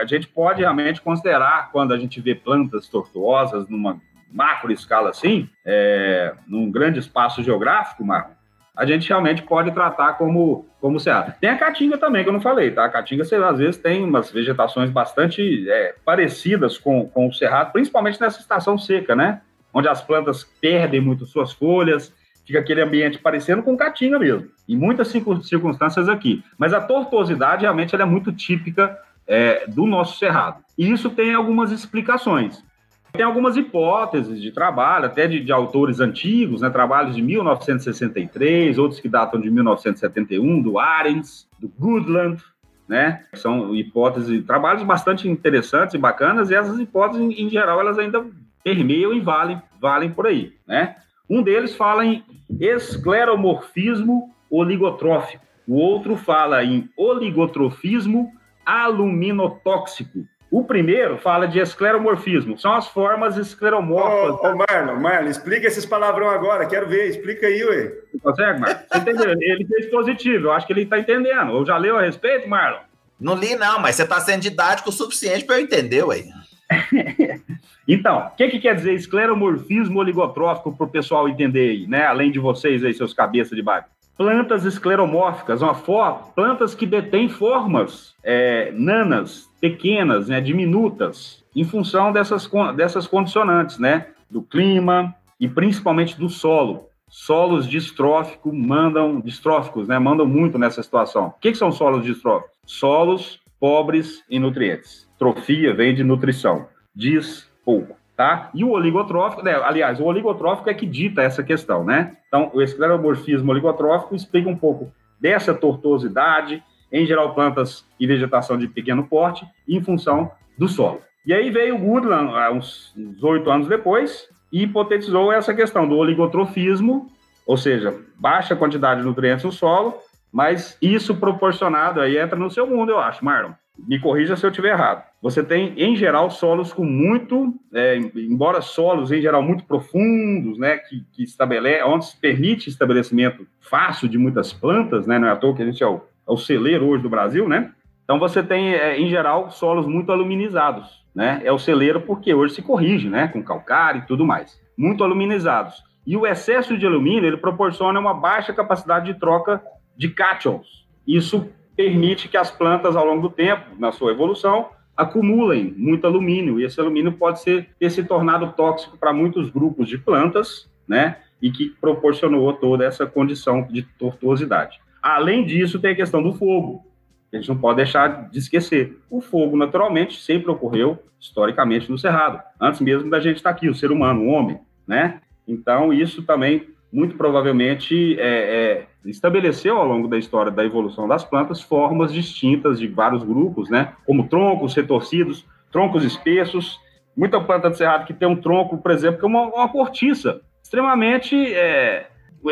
a gente pode realmente considerar, quando a gente vê plantas tortuosas numa macro escala assim, é, num grande espaço geográfico, Marco, a gente realmente pode tratar como, como cerrado. Tem a caatinga também, que eu não falei, tá? A caatinga, você, às vezes, tem umas vegetações bastante é, parecidas com, com o cerrado, principalmente nessa estação seca, né? Onde as plantas perdem muito suas folhas, fica aquele ambiente parecendo com caatinga mesmo. Em muitas circunstâncias aqui. Mas a tortuosidade, realmente, ela é muito típica é, do nosso cerrado. E isso tem algumas explicações. Tem algumas hipóteses de trabalho, até de, de, autores antigos, né, trabalhos de 1963, outros que datam de 1971, do Arens, do Goodland, né? São hipóteses, trabalhos bastante interessantes e bacanas, e essas hipóteses, em, em geral, elas ainda permeiam e valem, valem por aí, né? Um deles fala em escleromorfismo oligotrófico, o outro fala em oligotrofismo aluminotóxico, o primeiro fala de escleromorfismo, são as formas escleromorfas.
Ô, ô Marlon, Marlon, explica esses palavrão agora, quero ver, explica aí, ué.
Você consegue, Marlon? Você entendeu? Ele fez positivo, eu acho que ele está entendendo. Eu já leu a respeito, Marlon?
Não li, não, mas você está sendo didático o suficiente para eu entender, ué. (laughs)
então, o que, que quer dizer escleromorfismo oligotrófico para o pessoal entender aí, né? Além de vocês aí, seus cabeças de baixo plantas escleromórficas, uma for, plantas que detêm formas é, nanas, pequenas, né, diminutas, em função dessas, dessas condicionantes, né, do clima e principalmente do solo. Solos distróficos mandam, distróficos, né, mandam muito nessa situação. O que, que são solos distróficos? Solos pobres em nutrientes. Trofia vem de nutrição. Diz pouco tá? E o oligotrófico, né, aliás, o oligotrófico é que dita essa questão, né? Então, o escleromorfismo oligotrófico explica um pouco dessa tortuosidade, em geral plantas e vegetação de pequeno porte, em função do solo. E aí veio o Goodland, uns oito anos depois, e hipotetizou essa questão do oligotrofismo, ou seja, baixa quantidade de nutrientes no solo, mas isso proporcionado, aí entra no seu mundo, eu acho, Marlon me corrija se eu estiver errado. Você tem, em geral, solos com muito, é, embora solos, em geral, muito profundos, né, que, que estabelece, onde se permite estabelecimento fácil de muitas plantas, né, não é à toa que a gente é o, é o celeiro hoje do Brasil, né? Então, você tem, é, em geral, solos muito aluminizados, né? É o celeiro porque hoje se corrige, né, com calcário e tudo mais. Muito aluminizados. E o excesso de alumínio, ele proporciona uma baixa capacidade de troca de cátions. Isso permite que as plantas, ao longo do tempo, na sua evolução, acumulem muito alumínio, e esse alumínio pode ser, ter se tornado tóxico para muitos grupos de plantas, né, e que proporcionou toda essa condição de tortuosidade. Além disso, tem a questão do fogo, que a gente não pode deixar de esquecer. O fogo, naturalmente, sempre ocorreu, historicamente, no Cerrado, antes mesmo da gente estar aqui, o ser humano, o homem, né? Então, isso também muito provavelmente é, é, estabeleceu ao longo da história da evolução das plantas formas distintas de vários grupos, né? Como troncos retorcidos, troncos espessos. Muita planta de cerrado que tem um tronco, por exemplo, que é uma, uma cortiça extremamente é,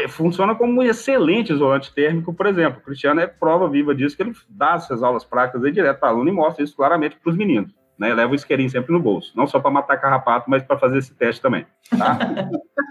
funciona como um excelente isolante térmico, por exemplo. O Cristiano é prova viva disso, que ele dá essas aulas práticas aí direto para aluno e mostra isso claramente para os meninos. Né, leva o isqueirinho sempre no bolso, não só para matar carrapato, mas para fazer esse teste também. Tá?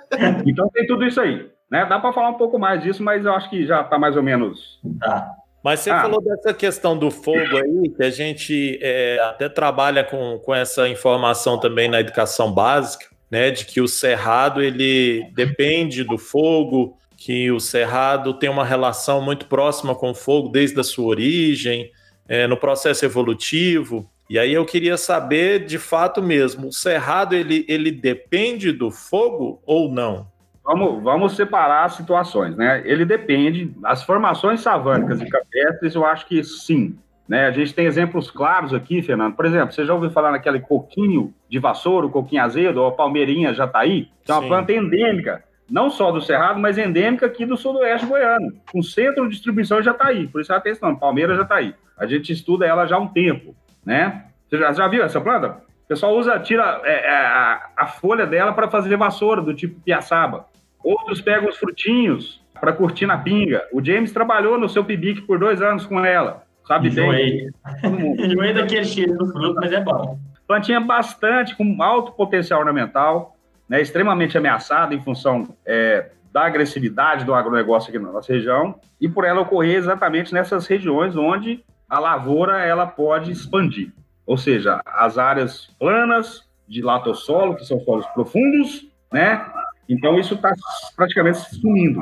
(laughs) então tem tudo isso aí. Né? Dá para falar um pouco mais disso, mas eu acho que já está mais ou menos.
Tá. Mas você ah. falou dessa questão do fogo aí, que a gente é, até trabalha com, com essa informação também na educação básica, né? De que o cerrado ele depende do fogo, que o cerrado tem uma relação muito próxima com o fogo desde a sua origem, é, no processo evolutivo. E aí eu queria saber, de fato mesmo, o cerrado ele, ele depende do fogo ou não?
Vamos, vamos separar as situações, né? Ele depende. As formações savânicas e capestres, eu acho que sim. Né? A gente tem exemplos claros aqui, Fernando. Por exemplo, você já ouviu falar naquele coquinho de vassoura, o coquinho azedo, ou a palmeirinha jataí? Que é uma sim. planta endêmica, não só do Cerrado, mas endêmica aqui do sudoeste goiano, com centro de distribuição em Jataí. Por isso ela tem esse nome, Palmeira Jataí. A gente estuda ela já há um tempo, né? Você já, já viu essa planta? O pessoal usa, tira é, é a, a folha dela para fazer vassoura, do tipo piaçaba. Outros pegam os frutinhos para curtir na pinga. O James trabalhou no seu pibique por dois anos com ela. Sabe
Enjoei. bem. Enjoei (laughs) daquele cheiro do fruto, mas é bom.
Plantinha bastante, com alto potencial ornamental, né, extremamente ameaçada em função é, da agressividade do agronegócio aqui na nossa região, e por ela ocorrer exatamente nessas regiões onde a lavoura ela pode expandir. Ou seja, as áreas planas de latossolo, que são solos profundos, né, então, isso está praticamente sumindo.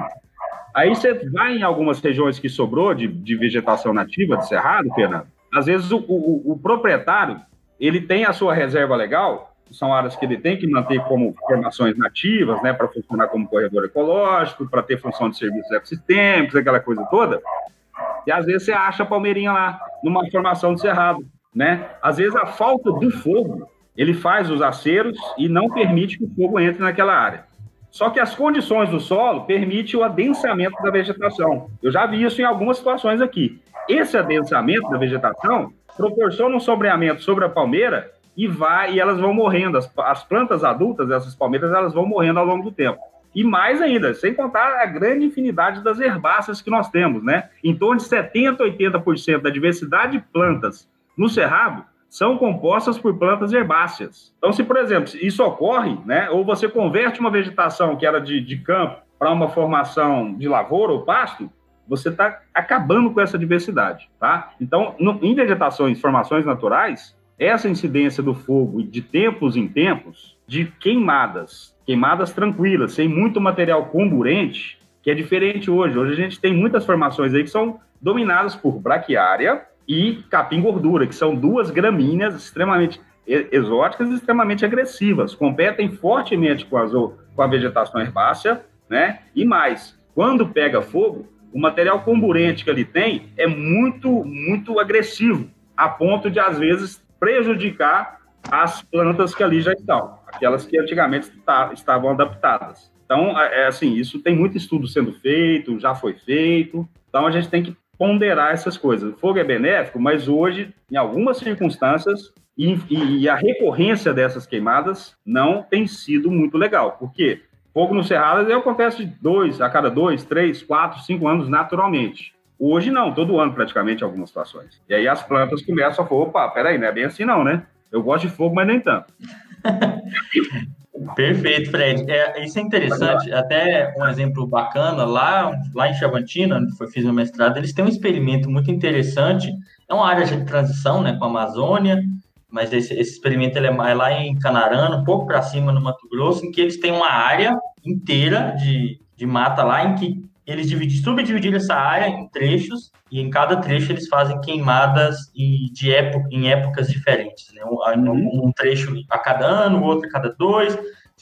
Aí você vai em algumas regiões que sobrou de, de vegetação nativa, de cerrado, Fernando, às vezes o, o, o, proprietário, ele tem a sua reserva legal, são áreas que ele tem que manter como formações nativas, né, para funcionar como corredor ecológico, para ter função de serviços ecossistêmicos, aquela coisa toda, e às vezes você acha a palmeirinha lá, numa formação de cerrado, né? Às vezes a falta do fogo, ele faz os aceros e não permite que o fogo entre naquela área. Só que as condições do solo permitem o adensamento da vegetação. Eu já vi isso em algumas situações aqui. Esse adensamento da vegetação proporciona um sombreamento sobre a palmeira e vai e elas vão morrendo. As, as plantas adultas, essas palmeiras, elas vão morrendo ao longo do tempo. E mais ainda, sem contar a grande infinidade das herbáceas que nós temos, né? Em torno de 70%, 80% da diversidade de plantas no Cerrado são compostas por plantas herbáceas. Então, se, por exemplo, isso ocorre, né, ou você converte uma vegetação que era de, de campo para uma formação de lavoura ou pasto, você está acabando com essa diversidade, tá? Então, no, em vegetações, formações naturais, essa incidência do fogo de tempos em tempos, de queimadas, queimadas tranquilas, sem muito material comburente, que é diferente hoje. Hoje a gente tem muitas formações aí que são dominadas por braquiária, e capim gordura, que são duas gramíneas extremamente exóticas e extremamente agressivas, competem fortemente com, as, com a vegetação herbácea, né? E mais, quando pega fogo, o material comburente que ele tem é muito, muito agressivo, a ponto de, às vezes, prejudicar as plantas que ali já estão, aquelas que antigamente estavam adaptadas. Então, é, é assim, isso tem muito estudo sendo feito, já foi feito, então a gente tem que ponderar essas coisas. O fogo é benéfico, mas hoje, em algumas circunstâncias, e, e, a recorrência dessas queimadas não tem sido muito legal. Por quê? Fogo no Cerrado acontece de dois, a cada dois, três, quatro, cinco anos naturalmente. Hoje não, todo ano praticamente algumas situações. E aí as plantas começam a falar, opa, peraí, não é bem assim não, né? Eu gosto de fogo, mas nem tanto. (laughs)
Perfeito, Fred. É, isso é interessante. Até um exemplo bacana, lá, lá em Chavantina, onde foi, fiz meu mestrado, eles têm um experimento muito interessante. É uma área de transição né, com a Amazônia, mas esse, esse experimento ele é, é lá em Canarana, um pouco para cima no Mato Grosso, em que eles têm uma área inteira de, de mata lá, em que eles dividiram, subdividiram essa área em trechos e em cada trecho eles fazem queimadas e de época, em épocas diferentes. Né? Um, uhum. um, trecho a cada ano, o outro a cada dois,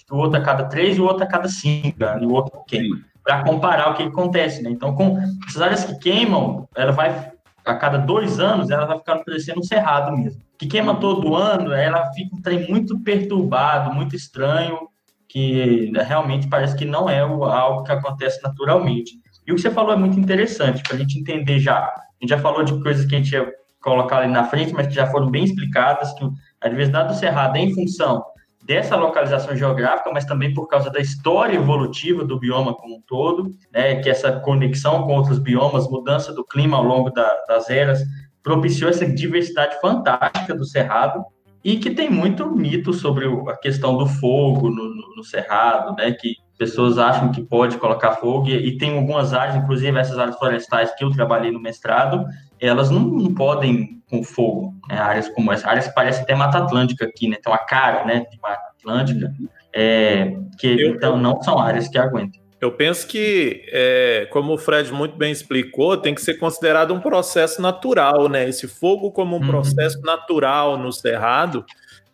o outro a cada três e o outro a cada cinco, né? e o outro queima. Para comparar o que acontece. Né? Então, com essas áreas que queimam, ela vai, a cada dois anos, ela vai ficando parecendo um cerrado mesmo. Que queima todo ano, ela fica um trem muito perturbado, muito estranho, que realmente parece que não é algo que acontece naturalmente. E o que você falou é muito interessante para a gente entender já. A gente já falou de coisas que a gente ia colocar ali na frente, mas que já foram bem explicadas, que a diversidade do cerrado é em função dessa localização geográfica, mas também por causa da história evolutiva do bioma como um todo, né, que essa conexão com outros biomas, mudança do clima ao longo da, das eras, propiciou essa diversidade fantástica do Cerrado, e que tem muito mito sobre a questão do fogo no, no, no cerrado, né, que pessoas acham que pode colocar fogo, e, e, tem algumas áreas, inclusive essas áreas florestais que eu trabalhei no mestrado, elas não, não podem com fogo, né, áreas como essa, áreas que parecem até Mata Atlântica aqui, né, tem uma cara, né, de Mata Atlântica, é, que eu, então não são áreas que aguentam.
Eu penso que, é, como o Fred muito bem explicou, tem que ser considerado um processo natural, né? Esse fogo como um uhum. processo natural no cerrado.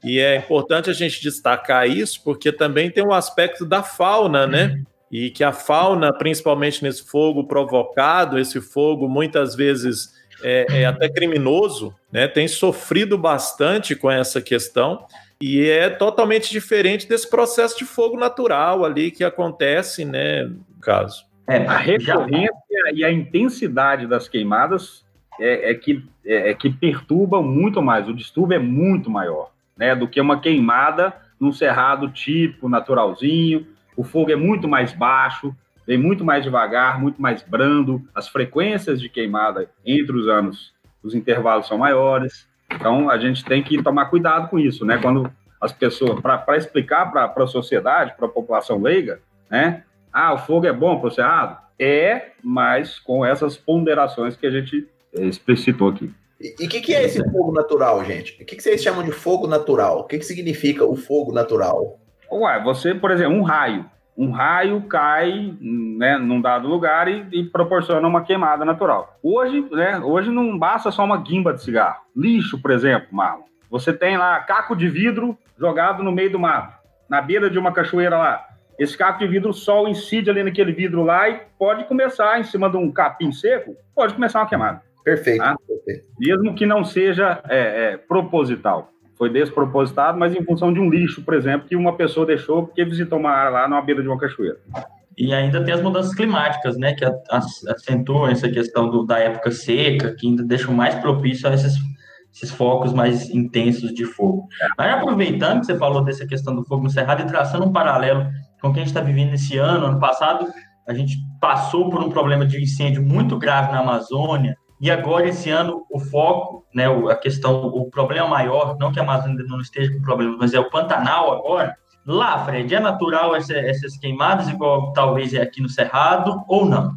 E é importante a gente destacar isso, porque também tem o um aspecto da fauna, né? Uhum. E que a fauna, principalmente nesse fogo provocado, esse fogo muitas vezes é, é até criminoso, né? Tem sofrido bastante com essa questão. E é totalmente diferente desse processo de fogo natural ali que acontece, né, no caso.
É, a recorrência e a intensidade das queimadas é, é que, é, é, que perturbam muito mais, o distúrbio é muito maior, né, do que uma queimada num cerrado tipo, naturalzinho, o fogo é muito mais baixo, vem muito mais devagar, muito mais brando, as frequências de queimada entre os anos, os intervalos são maiores, então, a gente tem que tomar cuidado com isso, né? Quando as pessoas, para explicar para a sociedade, para a população leiga, né? Ah, o fogo é bom para o cerrado? É, mas com essas ponderações que a gente explicitou aqui.
E o que, que, é esse fogo natural, gente? O que, que, vocês chamam de fogo natural? O que, que significa o fogo natural?
Ué, você, por exemplo, um raio um raio cai né, num dado lugar e, e, proporciona uma queimada natural. Hoje, né, hoje não basta só uma guimba de cigarro. Lixo, por exemplo, Marlon. Você tem lá caco de vidro jogado no meio do mato, na beira de uma cachoeira lá. Esse caco de vidro, o sol incide ali naquele vidro lá e pode começar, em cima de um capim seco, pode começar uma queimada.
Perfeito. Tá?
Mesmo que não seja é, é, proposital foi despropositado, mas em função de um lixo, por exemplo, que uma pessoa deixou porque visitou uma área lá na beira de uma cachoeira.
E ainda tem as mudanças climáticas, né, que acentuam essa questão do, da época seca, que ainda deixam mais propício a esses, esses focos mais intensos de fogo. Mas aproveitando que você falou dessa questão do fogo no cerrado e traçando um paralelo com o que a gente está vivendo esse ano, ano passado, a gente passou por um problema de incêndio muito grave na Amazônia, e agora, esse ano, o foco, né, a questão, o problema maior, não que a Amazônia não esteja com problemas, mas é o Pantanal agora. Lá, Fred, é natural essa, essas queimadas, igual talvez é aqui no Cerrado, ou não?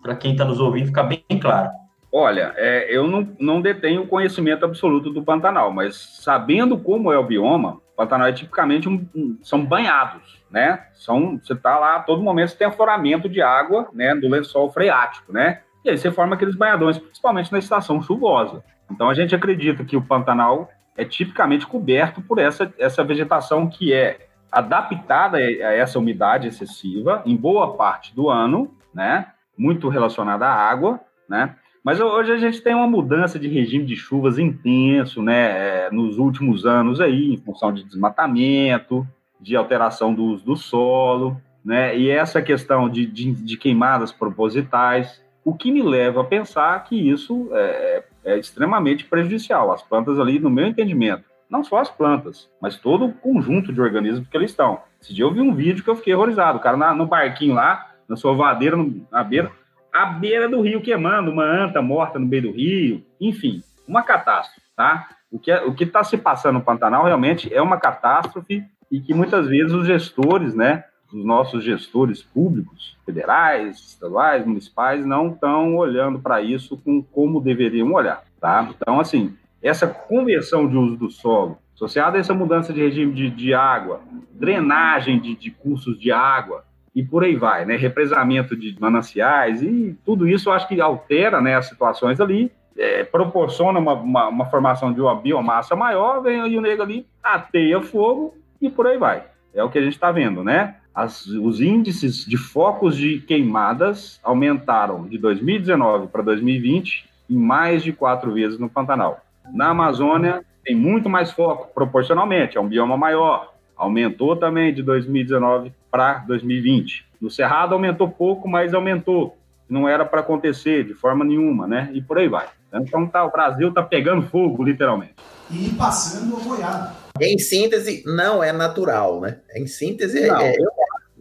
Para quem está nos ouvindo, ficar bem claro.
Olha, é, eu não, não detenho conhecimento absoluto do Pantanal, mas sabendo como é o bioma, o Pantanal é tipicamente um, um, são banhados, né? São, você está lá, a todo momento você tem afloramento de água, né, do lençol freático, né? E aí você forma aqueles banhadões, principalmente na estação chuvosa. Então a gente acredita que o Pantanal é tipicamente coberto por essa, essa vegetação que é adaptada a essa umidade excessiva em boa parte do ano, né? Muito relacionada à água, né? Mas hoje a gente tem uma mudança de regime de chuvas intenso, né? É, nos últimos anos aí, em função de desmatamento, de alteração do uso do solo, né? E essa questão de, de, de queimadas propositais, o que me leva a pensar que isso é, é, extremamente prejudicial. As plantas ali, no meu entendimento, não só as plantas, mas todo o conjunto de organismos que ali estão. Esse dia eu vi um vídeo que eu fiquei horrorizado. O cara na, no barquinho lá, na sua vadeira, no, na beira, a beira do rio queimando, uma anta morta no meio do rio, enfim, uma catástrofe, tá? O que é, o que está se passando no Pantanal realmente é uma catástrofe e que muitas vezes os gestores, né, os nossos gestores públicos, federais, estaduais, municipais, não estão olhando para isso com como deveriam olhar, tá? Então, assim, essa conversão de uso do solo, associada a essa mudança de regime de, de água, drenagem de, de cursos de água, e por aí vai, né? Represamento de mananciais e tudo isso eu acho que altera né, as situações ali, é, proporciona uma, uma, uma, formação de uma biomassa maior, vem aí o nego ali, ateia fogo e por aí vai. É o que a gente está vendo, né? As, os índices de focos de queimadas aumentaram de 2019 para 2020 em mais de quatro vezes no Pantanal. Na Amazônia, tem muito mais foco, proporcionalmente, é um bioma maior. Aumentou também de 2019 para 2020. No Cerrado aumentou pouco, mas aumentou. Não era para acontecer de forma nenhuma, né? E por aí vai. Então tá, o Brasil está pegando fogo, literalmente.
E passando a boiada.
Em síntese, não é natural, né? Em síntese,
Não,
é,
eu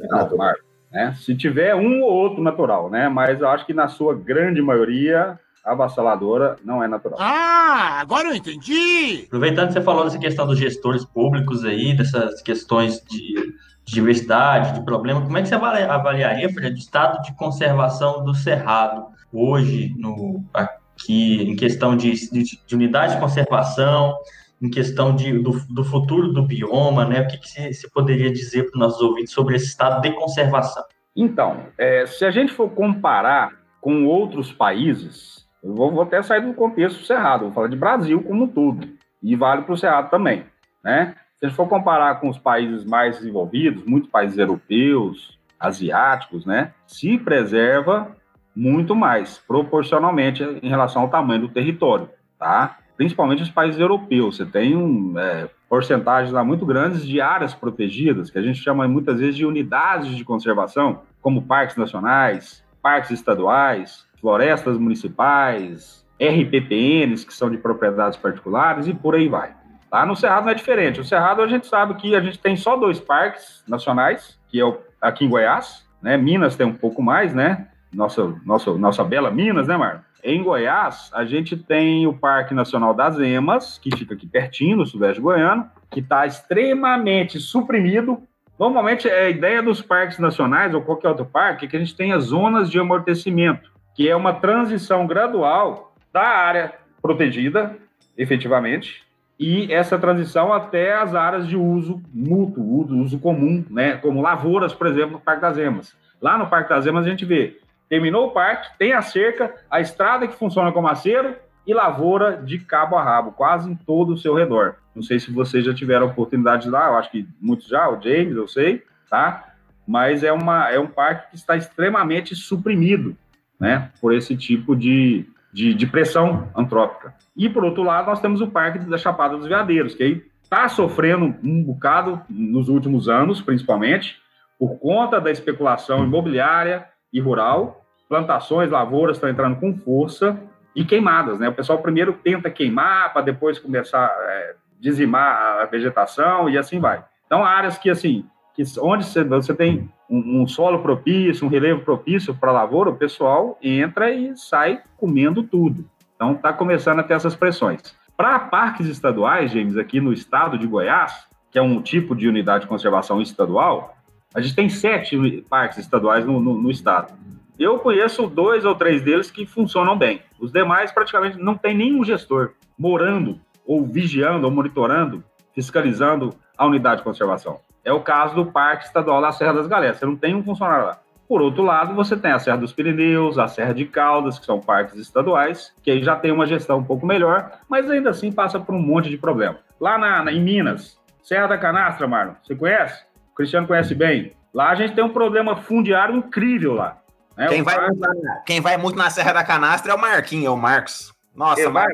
é
Não,
natural.
Marco, né? Se tiver um ou outro natural, né? Mas eu acho que na sua grande maioria, avassaladora não é natural.
Ah, agora eu entendi!
Aproveitando que você falou dessa questão dos gestores públicos aí, dessas questões de, de diversidade, de problema, como é que você avali- avaliaria, Fred, o estado de conservação do Cerrado hoje, no, aqui, em questão de, de, de unidade de conservação, em questão de, do, do futuro do bioma, né? O que, você, poderia dizer para os nossos ouvintes sobre esse estado de conservação?
Então, é, se a gente for comparar com outros países, eu vou, vou até sair do contexto do Cerrado, vou falar de Brasil como todo, e vale para o Cerrado também, né? Se a gente for comparar com os países mais desenvolvidos, muitos países europeus, asiáticos, né? Se preserva muito mais, proporcionalmente em relação ao tamanho do território, tá? Principalmente os países europeus, você tem um, é, porcentagens lá muito grandes de áreas protegidas, que a gente chama muitas vezes de unidades de conservação, como parques nacionais, parques estaduais, florestas municipais, RPPNs, que são de propriedades particulares, e por aí vai. Tá? No Cerrado não é diferente. O Cerrado a gente sabe que a gente tem só dois parques nacionais, que é o, aqui em Goiás, né? Minas tem um pouco mais, né? Nossa, nossa, nossa bela Minas, né, Marlon? Em Goiás, a gente tem o Parque Nacional das Emas, que fica aqui pertinho, no sudeste goiano, que está extremamente suprimido. Normalmente, a ideia dos parques nacionais ou qualquer outro parque é que a gente tenha zonas de amortecimento, que é uma transição gradual da área protegida, efetivamente, e essa transição até as áreas de uso mútuo, uso comum, né? como lavouras, por exemplo, no Parque das Emas. Lá no Parque das Emas, a gente vê Terminou o parque, tem a cerca, a estrada que funciona como acero e lavoura de cabo a rabo, quase em todo o seu redor. Não sei se vocês já tiveram oportunidade lá, eu acho que muitos já, o James, eu sei, tá? Mas é, uma, é um parque que está extremamente suprimido, né? Por esse tipo de, de, de pressão antrópica. E, por outro lado, nós temos o Parque da Chapada dos Veadeiros, que aí está sofrendo um bocado nos últimos anos, principalmente, por conta da especulação imobiliária e rural, plantações, lavouras estão entrando com força e queimadas, né? O pessoal primeiro tenta queimar para depois começar a é, dizimar a vegetação e assim vai. Então, áreas que, assim, que onde você, tem um, um, solo propício, um relevo propício para lavoura, o pessoal entra e sai comendo tudo. Então, está começando a ter essas pressões. Para parques estaduais, James, aqui no estado de Goiás, que é um tipo de unidade de conservação estadual, a gente tem sete parques estaduais no, no, no estado. Eu conheço dois ou três deles que funcionam bem. Os demais, praticamente, não tem nenhum gestor morando, ou vigiando, ou monitorando, fiscalizando a unidade de conservação. É o caso do Parque Estadual da Serra das Galés. Você não tem um funcionário lá. Por outro lado, você tem a Serra dos Pirineus, a Serra de Caldas, que são parques estaduais, que aí já tem uma gestão um pouco melhor, mas ainda assim passa por um monte de problema. Lá na, na, em Minas, Serra da Canastra, Marlon, você conhece? O Cristiano conhece bem. Lá a gente tem um problema fundiário incrível lá.
Né? Quem, vai muito na, quem vai muito na Serra da Canastra é o Marquinhos, é o Marcos. Nossa,
vai,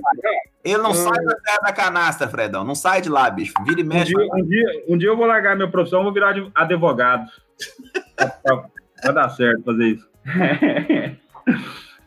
ele não hum. sai da Serra da Canastra, Fredão. Não sai de lá, bicho. Vira e mexe.
Um dia, um dia, um dia eu vou largar minha profissão, vou virar advogado. (laughs) vai dar certo fazer isso. (laughs)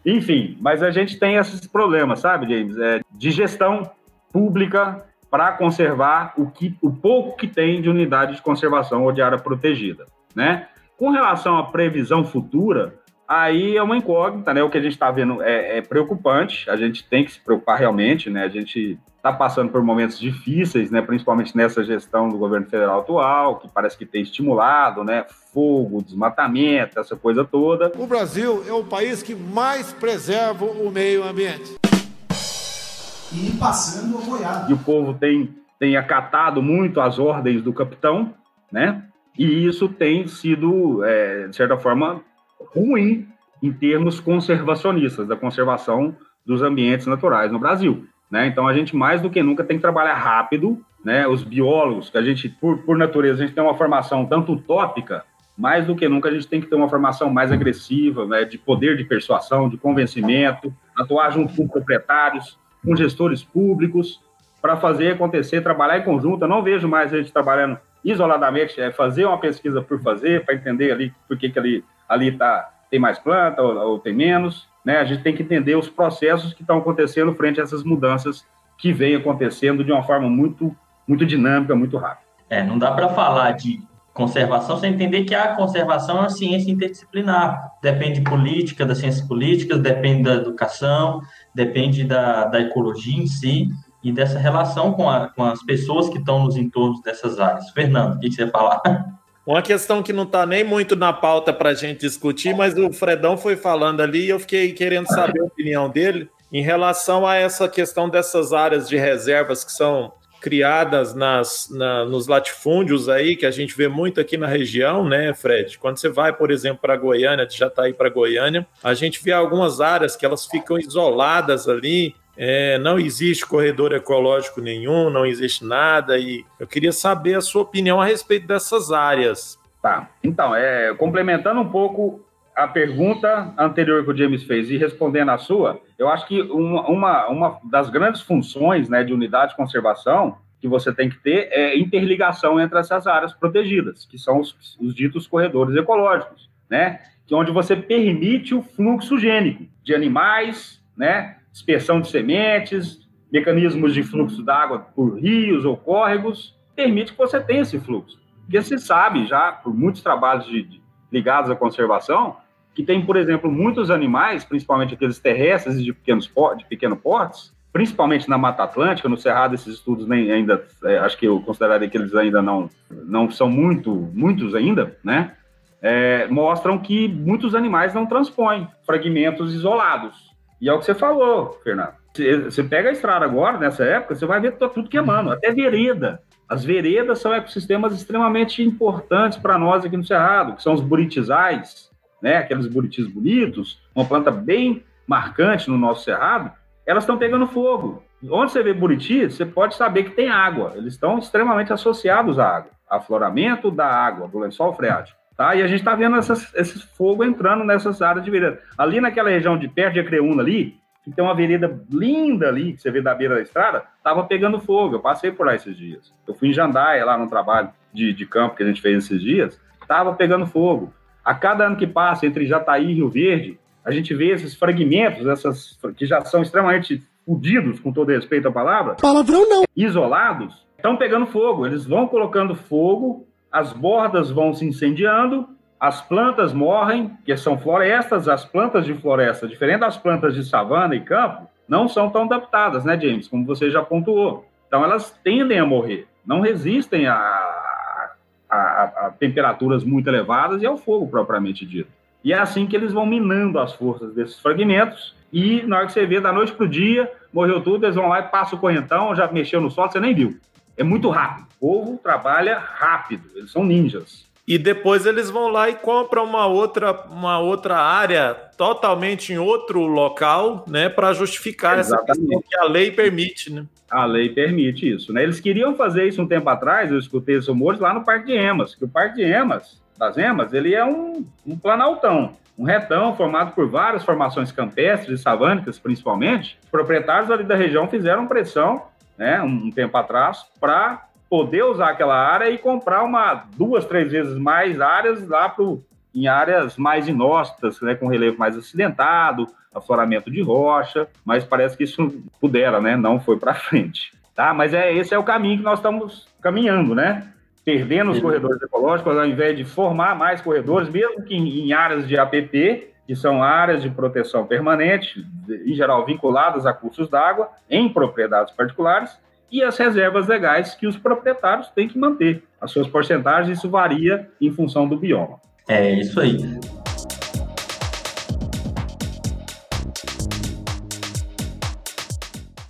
Enfim, mas a gente tem esses problemas, sabe, James? É, de gestão pública para conservar o, que, o pouco que tem de unidade de conservação ou de área protegida, né? Com relação à previsão futura, aí é uma incógnita, né? O que a gente está vendo é, é, preocupante, a gente tem que se preocupar realmente, né? A gente está passando por momentos difíceis, né? Principalmente nessa gestão do governo federal atual, que parece que tem estimulado, né? Fogo, desmatamento, essa coisa toda.
O Brasil é o país que mais preserva o meio ambiente.
E passando a boiada.
E o povo tem, tem acatado muito as ordens do capitão, né? E isso tem sido, é, de certa forma, ruim em termos conservacionistas, da conservação dos ambientes naturais no Brasil. Né? Então, a gente, mais do que nunca, tem que trabalhar rápido. Né? Os biólogos, que a gente, por, por natureza, a gente tem uma formação tanto utópica, mais do que nunca, a gente tem que ter uma formação mais agressiva, né? de poder de persuasão, de convencimento, atuar junto com proprietários, com gestores públicos, para fazer acontecer, trabalhar em conjunto. Eu não vejo mais a gente trabalhando isoladamente, é fazer uma pesquisa por fazer, para entender ali por que, que ali ali tá, tem mais planta ou, ou, tem menos, né? A gente tem que entender os processos que estão acontecendo frente a essas mudanças que vêm acontecendo de uma forma muito, muito dinâmica, muito rápida.
É, não dá para falar de conservação sem entender que a conservação é uma ciência interdisciplinar. Depende de política, das ciências políticas, depende da educação, depende da, da ecologia em si e dessa relação com, a, com as pessoas que estão nos entornos dessas áreas. Fernando, o que você ia falar?
Uma questão que não está nem muito na pauta para a gente discutir, mas o Fredão foi falando ali e eu fiquei querendo saber a opinião dele em relação a essa questão dessas áreas de reservas que são criadas nas, na, nos latifúndios aí, que a gente vê muito aqui na região, né, Fred? Quando você vai, por exemplo, para Goiânia, já está aí para Goiânia, a gente vê algumas áreas que elas ficam isoladas ali, é, não existe corredor ecológico nenhum, não existe nada, e eu queria saber a sua opinião a respeito dessas áreas.
Tá, então, é, complementando um pouco a pergunta anterior que o James fez e respondendo a sua, eu acho que uma, uma, uma das grandes funções né, de unidade de conservação que você tem que ter é interligação entre essas áreas protegidas, que são os, os ditos corredores ecológicos, né? Que é onde você permite o fluxo gênico de animais, né? Dispersão de sementes, mecanismos de fluxo d'água por rios ou córregos, permite que você tenha esse fluxo. Porque se sabe já, por muitos trabalhos de, de, ligados à conservação, que tem, por exemplo, muitos animais, principalmente aqueles terrestres e de, pequenos, de pequeno portes, principalmente na Mata Atlântica, no Cerrado, esses estudos nem ainda, é, acho que eu consideraria que eles ainda não, não são muito, muitos ainda, né? É, mostram que muitos animais não transpõem fragmentos isolados. E é o que você falou, Fernando. Você pega a estrada agora, nessa época, você vai ver tudo queimando, até vereda. As veredas são ecossistemas extremamente importantes para nós aqui no Cerrado, que são os buritizais, né, aqueles buritis bonitos, uma planta bem marcante no nosso cerrado, elas estão pegando fogo. Onde você vê buriti, você pode saber que tem água. Eles estão extremamente associados à água, afloramento da água, do lençol freático. Tá? E a gente está vendo essas, esse fogo entrando nessas áreas de vereda. Ali naquela região de perto de Acreúna ali, que tem uma vereda linda ali, que você vê da beira da estrada, estava pegando fogo. Eu passei por lá esses dias. Eu fui em Jandaia, lá no trabalho de, de campo que a gente fez esses dias, estava pegando fogo. A cada ano que passa entre Jataí e Rio Verde, a gente vê esses fragmentos, essas que já são extremamente fudidos, com todo respeito à palavra.
Palavrão não.
Isolados, estão pegando fogo. Eles vão colocando fogo, as bordas vão se incendiando, as plantas morrem, que são florestas, as plantas de floresta, diferente das plantas de savana e campo, não são tão adaptadas, né, James? Como você já pontuou. Então elas tendem a morrer, não resistem a a, a, temperaturas muito elevadas e ao fogo propriamente dito. E é assim que eles vão minando as forças desses fragmentos. E na hora que você vê, da noite para o dia, morreu tudo, eles vão lá e passam o correntão, já mexeu no solo, você nem viu. É muito rápido. O povo trabalha rápido, eles são ninjas.
E depois eles vão lá e compram uma outra, uma outra área totalmente em outro local, né, para justificar Exatamente. essa questão que a lei permite, né?
A lei permite isso, né? Eles queriam fazer isso um tempo atrás, eu escutei esses rumores lá no Parque de Emas, que o Parque de Emas, das Emas, ele é um, um planaltão, um retão formado por várias formações campestres e savânicas, principalmente. Os proprietários ali da região fizeram pressão, né, um tempo atrás, para poder usar aquela área e comprar uma duas, três vezes mais áreas lá pro, em áreas mais inóspitas, né, com relevo mais acidentado, afloramento de rocha, mas parece que isso pudera, né? Não foi para (laughs) frente. Tá? Mas é, esse é o caminho que nós estamos caminhando, né? Perdendo os Sim. corredores ecológicos, ao invés de formar mais corredores, mesmo que em, em áreas de APP, que são áreas de proteção permanente, em geral vinculadas a cursos d'água, em propriedades particulares, e as reservas legais que os proprietários têm que manter. As suas porcentagens, isso varia em função do bioma.
É isso aí.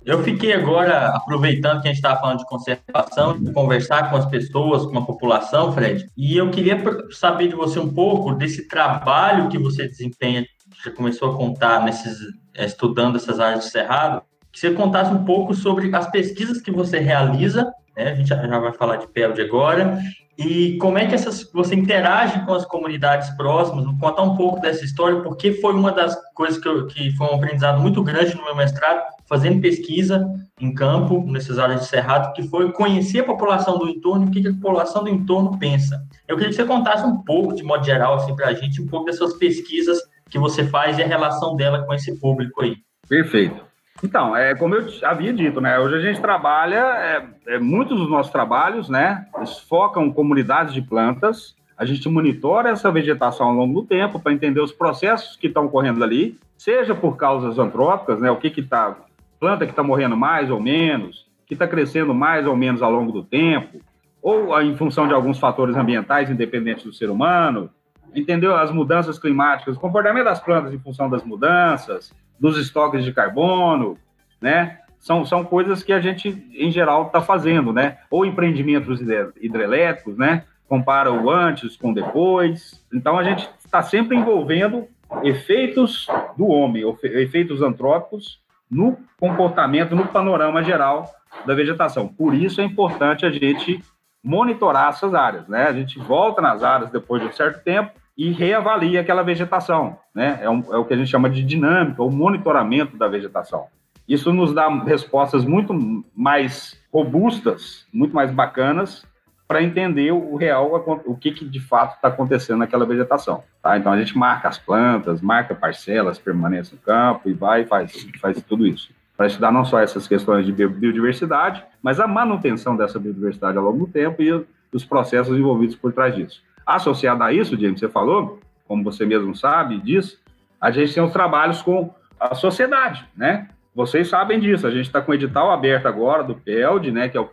Eu fiquei agora, aproveitando que a gente estava falando de conservação, de conversar com as pessoas, com a população, Fred, e eu queria saber de você um pouco desse trabalho que você desempenha, que já começou a contar nesses, eh, estudando essas áreas de cerrado, que você contasse um pouco sobre as pesquisas que você realiza, né? a gente já vai falar de PELD agora, e como é que essas, você interage com as comunidades próximas? Vou contar um pouco dessa história, porque foi uma das coisas que, eu, que foi um aprendizado muito grande no meu mestrado, fazendo pesquisa em campo, nessas áreas de cerrado, que foi conhecer a população do entorno e o que a população do entorno pensa. Eu queria que você contasse um pouco, de modo geral, assim, para a gente, um pouco dessas pesquisas que você faz e a relação dela com esse público aí.
Perfeito. Então, é como eu havia dito, né? Hoje a gente trabalha, é, é, muitos dos nossos trabalhos, né? Eles focam comunidades de plantas. A gente monitora essa vegetação ao longo do tempo para entender os processos que estão ocorrendo ali, seja por causas antrópicas, né? O que que está planta que está morrendo mais ou menos, que está crescendo mais ou menos ao longo do tempo, ou em função de alguns fatores ambientais independentes do ser humano, entendeu? As mudanças climáticas, o comportamento das plantas em função das mudanças, dos estoques de carbono, né? São, são coisas que a gente, em geral, está fazendo, né? Ou empreendimentos hidrelétricos, né? Compara o antes com depois. Então, a gente está sempre envolvendo efeitos do homem, efeitos antrópicos no comportamento, no panorama geral da vegetação. Por isso é importante a gente monitorar essas áreas, né? A gente volta nas áreas depois de um certo tempo e reavalia aquela vegetação, né? É, um, é o que a gente chama de dinâmica, o monitoramento da vegetação. Isso nos dá respostas muito mais robustas, muito mais bacanas para entender o real, o que, que de fato está acontecendo naquela vegetação. Tá? Então a gente marca as plantas, marca parcelas permanentes no campo e vai e faz, faz tudo isso. Para estudar não só essas questões de biodiversidade, mas a manutenção dessa biodiversidade ao longo do tempo e os processos envolvidos por trás disso. Associado a isso, James, você falou, como você mesmo sabe disso, a gente tem os trabalhos com a sociedade, né? Vocês sabem disso, a gente está com o edital aberto agora do PELD, né, que é o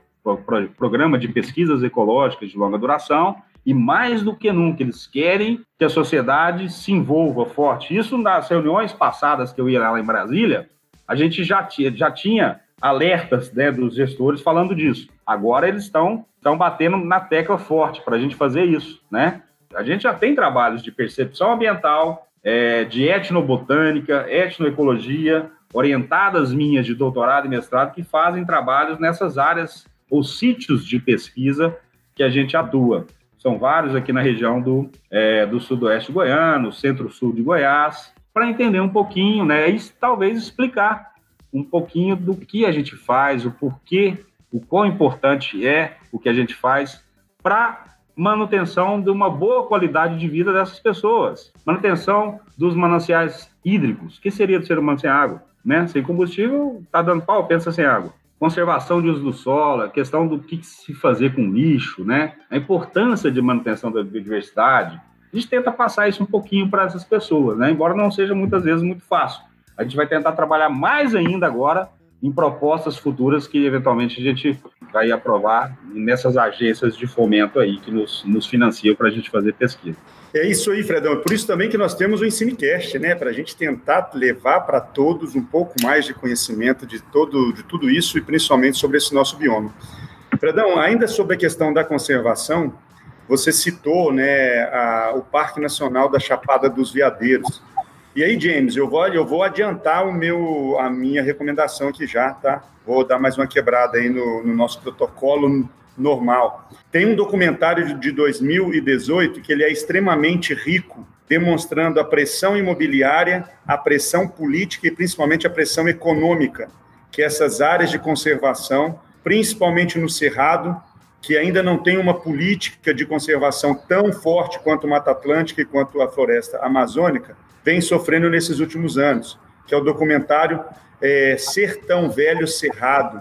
Programa de Pesquisas Ecológicas de Longa Duração, e mais do que nunca, eles querem que a sociedade se envolva forte. Isso nas reuniões passadas que eu ia lá em Brasília, a gente já já tinha alertas né, dos gestores falando disso. Agora eles estão estão batendo na tecla forte para a gente fazer isso, né? A gente já tem trabalhos de percepção ambiental, é, de etnobotânica, etnoecologia, orientadas minhas de doutorado e mestrado que fazem trabalhos nessas áreas ou sítios de pesquisa que a gente atua. São vários aqui na região do, é, do sudoeste goiano, centro-sul de Goiás, para entender um pouquinho, né, e talvez explicar um pouquinho do que a gente faz, o porquê, o quão importante é o que a gente faz para manutenção de uma boa qualidade de vida dessas pessoas, manutenção dos mananciais hídricos. Que seria de ser humano sem água? Né? Sem combustível, tá dando pau, pensa sem água conservação de uso do solo, a questão do que se fazer com lixo, né? A importância de manutenção da biodiversidade. A gente tenta passar isso um pouquinho para essas pessoas, né? Embora não seja muitas vezes muito fácil. A gente vai tentar trabalhar mais ainda agora em propostas futuras que eventualmente a gente vai aprovar nessas agências de fomento aí que nos, nos financiam para a gente fazer pesquisa.
É isso aí, Fredão. É por isso também que nós temos o EnsineCast, né? Para a gente tentar levar para todos um pouco mais de conhecimento de, todo, de tudo isso e principalmente sobre esse nosso bioma. Fredão, ainda sobre a questão da conservação, você citou né, a, o Parque Nacional da Chapada dos Veadeiros. E aí, James, eu vou, eu vou adiantar o meu, a minha recomendação aqui já, tá? Vou dar mais uma quebrada aí no, no nosso protocolo normal. Tem um documentário de 2018 que ele é extremamente rico, demonstrando a pressão imobiliária, a pressão política e principalmente a pressão econômica que essas áreas de conservação, principalmente no Cerrado, que ainda não tem uma política de conservação tão forte quanto o Mata Atlântica e quanto a floresta amazônica, vem sofrendo nesses últimos anos, que é o documentário é, Sertão Velho Cerrado,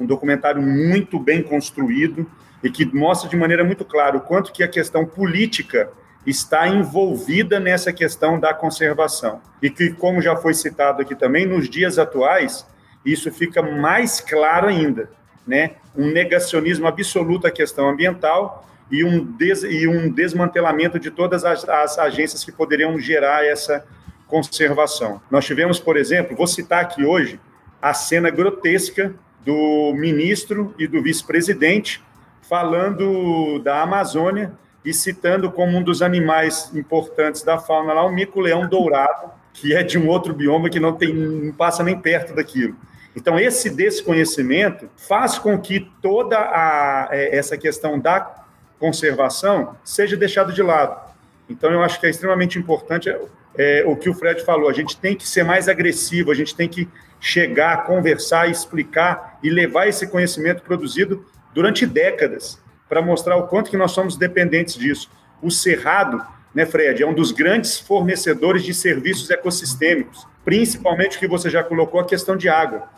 um documentário muito bem construído e que mostra de maneira muito clara o quanto que a questão política está envolvida nessa questão da conservação. E que, como já foi citado aqui também, nos dias atuais, isso fica mais claro ainda, né? Um negacionismo absoluto à questão ambiental e um, des, e um desmantelamento de todas as, as agências que poderiam gerar essa conservação. Nós tivemos, por exemplo, vou citar aqui hoje a cena grotesca do ministro e do vice-presidente falando da Amazônia e citando como um dos animais importantes da fauna lá o mico-leão dourado, que é de um outro bioma que não, tem, não passa nem perto daquilo. Então, esse desconhecimento faz com que toda a, é, essa questão da conservação seja deixada de lado. Então, eu acho que é extremamente importante é, é, o que o Fred falou. A gente tem que ser mais agressivo, a gente tem que chegar, conversar, explicar e levar esse conhecimento produzido durante décadas para mostrar o quanto que nós somos dependentes disso. O cerrado né, Fred? É um dos grandes fornecedores de serviços ecossistêmicos, principalmente que você já colocou a questão de água.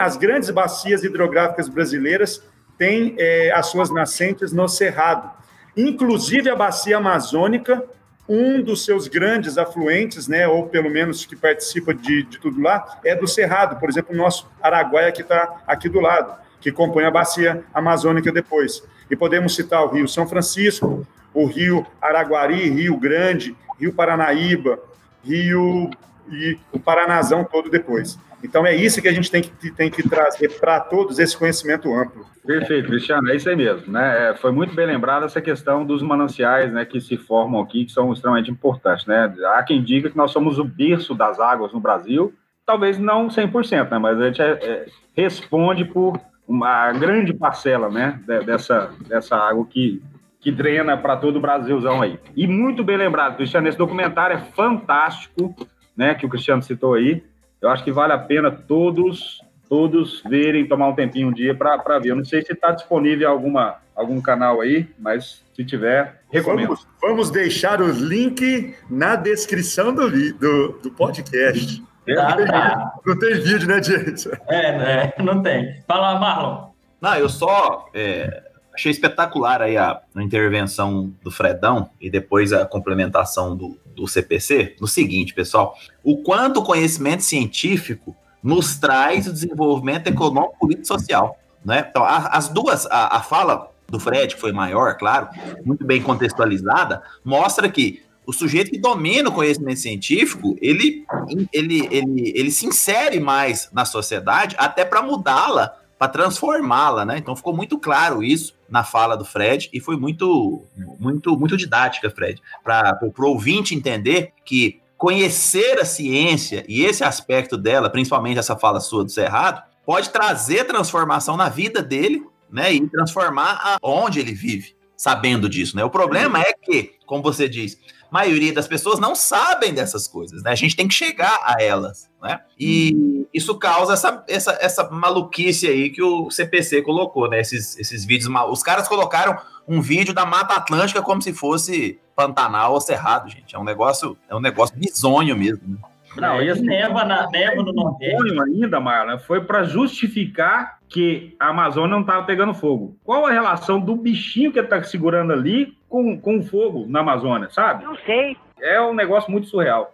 As grandes bacias hidrográficas brasileiras têm é, as suas nascentes no Cerrado. Inclusive a bacia amazônica, um dos seus grandes afluentes, né, ou pelo menos que participa de, de tudo lá, é do Cerrado. Por exemplo, o nosso Araguaia, que está aqui do lado, que compõe a bacia amazônica depois. E podemos citar o Rio São Francisco, o Rio Araguari, Rio Grande, Rio Paranaíba, Rio e o Paranazão todo depois. Então é isso que a gente tem que, tem que trazer para todos esse conhecimento amplo.
Perfeito, Cristiano, é isso aí mesmo. Né? É, foi muito bem lembrada essa questão dos mananciais né, que se formam aqui, que são extremamente importantes. Né? Há quem diga que nós somos o berço das águas no Brasil, talvez não 100%, né? mas a gente é, é, responde por uma grande parcela né, dessa, dessa água que, que drena para todo o Brasilzão aí. E muito bem lembrado, Cristiano, esse documentário é fantástico, né, que o Cristiano citou aí. Eu acho que vale a pena todos todos verem, tomar um tempinho um dia para ver. Eu não sei se está disponível alguma, algum canal aí, mas se tiver, recomendo.
Vamos, vamos deixar o link na descrição do, do, do podcast. Tá, tá. Não tem vídeo, né, gente?
É, né? não tem. Fala, Marlon.
Não, eu só é, achei espetacular aí a, a, intervenção do Fredão e depois a complementação do, do CPC. No seguinte, pessoal, o quanto o conhecimento científico nos traz o desenvolvimento econômico, político e social. Né? Então, a, as duas, a, a fala do Fred, que foi maior, claro, muito bem contextualizada, mostra que o sujeito que domina o conhecimento científico, ele, ele, ele, ele se insere mais na sociedade até para mudá-la, para transformá-la, né? Então ficou muito claro isso na fala do Fred e foi muito, muito, muito didática, Fred, para o ouvinte entender que conhecer a ciência e esse aspecto dela, principalmente essa fala sua do Cerrado, pode trazer transformação na vida dele, né? E transformar onde ele vive, sabendo disso, né? O problema é que, como você diz, maioria das pessoas não sabem dessas coisas, né? A gente tem que chegar a elas, né? E uhum. isso causa essa, essa, essa maluquice aí que o CPC colocou, né? Esses, esses vídeos mal. Os caras colocaram um vídeo da Mata Atlântica como se fosse Pantanal ou Cerrado, gente. É um negócio, é um negócio bizonho mesmo. Né?
Não, e assim, neva, na, neva no Nordeste.
ainda, Marlon, foi para justificar que a Amazônia não estava pegando fogo. Qual a relação do bichinho que está segurando ali com, com o fogo na Amazônia, sabe?
Não sei.
É um negócio muito surreal.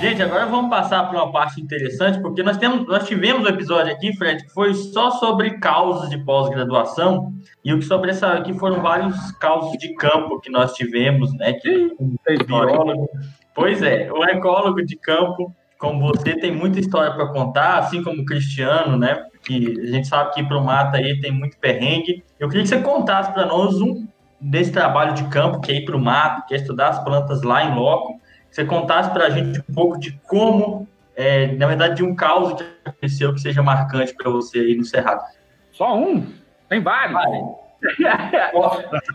Gente, agora vamos passar para uma parte interessante, porque nós, temos, nós tivemos um episódio aqui, Fred, que foi só sobre causas de pós-graduação, e o que sobre essa aqui foram vários causos de campo que nós tivemos, né? Que biólogo. Pois é, o ecólogo de campo, como você, tem muita história para contar, assim como o Cristiano, né? Que a gente sabe que para o mato aí tem muito perrengue. Eu queria que você contasse para nós um desse trabalho de campo, que é ir para o mato, que é estudar as plantas lá em loco você contasse para a gente um pouco de como, é, na verdade, de um caos que aconteceu que seja marcante para você aí no Cerrado.
Só um? Tem vários. (laughs)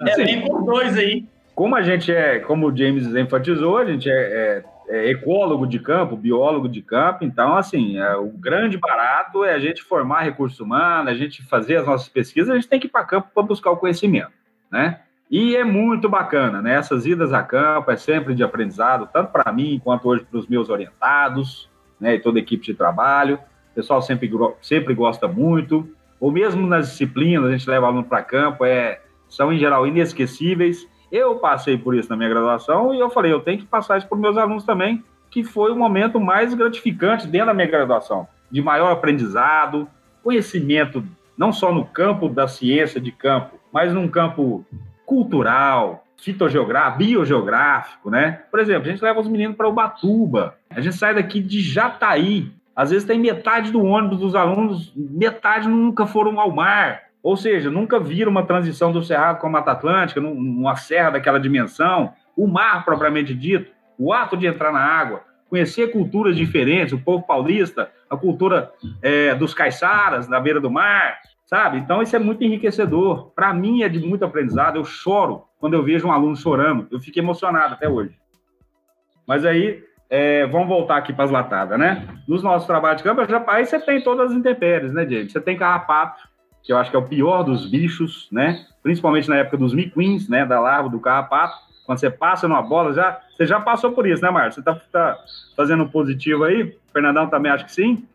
é, tem por dois aí.
Como a gente é, como o James enfatizou, a gente é, é, é ecólogo de campo, biólogo de campo, então, assim, é, o grande barato é a gente formar recursos humanos, a gente fazer as nossas pesquisas, a gente tem que ir para campo para buscar o conhecimento, né? E é muito bacana, né? Essas idas a campo é sempre de aprendizado, tanto para mim quanto hoje para os meus orientados, né? E toda a equipe de trabalho. O pessoal sempre, sempre gosta muito. Ou mesmo nas disciplinas, a gente leva aluno para campo, é, são em geral inesquecíveis. Eu passei por isso na minha graduação e eu falei, eu tenho que passar isso para os meus alunos também, que foi o momento mais gratificante dentro da minha graduação, de maior aprendizado, conhecimento, não só no campo da ciência de campo, mas num campo cultural, fitogeográfico, biogeográfico, né? Por exemplo, a gente leva os meninos para Ubatuba, a gente sai daqui de Jataí, às vezes tem metade do ônibus dos alunos, metade nunca foram ao mar, ou seja, nunca viram uma transição do Cerrado com a Mata Atlântica, numa serra daquela dimensão, o mar propriamente dito, o ato de entrar na água, conhecer culturas diferentes, o povo paulista, a cultura é, dos caiçaras na beira do mar, sabe? Então, isso é muito enriquecedor. Para mim, é de muito aprendizado. Eu choro quando eu vejo um aluno chorando. Eu fico emocionado até hoje. Mas aí, é, vamos voltar aqui para as latadas, né? Nos nossos trabalhos de campo, já, aí você tem todas as intempéries, né, gente? Você tem carrapato, que eu acho que é o pior dos bichos, né? Principalmente na época dos miquins, né? Da larva, do carrapato. Quando você passa numa bola, já, você já passou por isso, né, Márcio? Você tá, tá fazendo positivo aí? O Fernandão também acho que sim.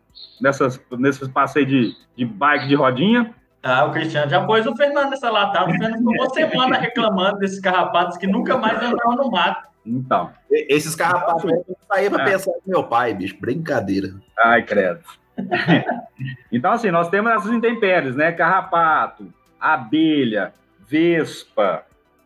Nessas, nesses passeios de, de bike de rodinha.
Ah, o Cristiano já pôs o Fernando nessa latada. O Fernando ficou uma semana reclamando desses carrapatos que nunca mais entraram no mato.
Então.
Esses carrapatos aí eu saía pra
É.
pensar no meu pai, bicho. Brincadeira.
Ai, credo. (laughs) então, assim, nós temos essas intempéries, né? Carrapato, abelha, vespa,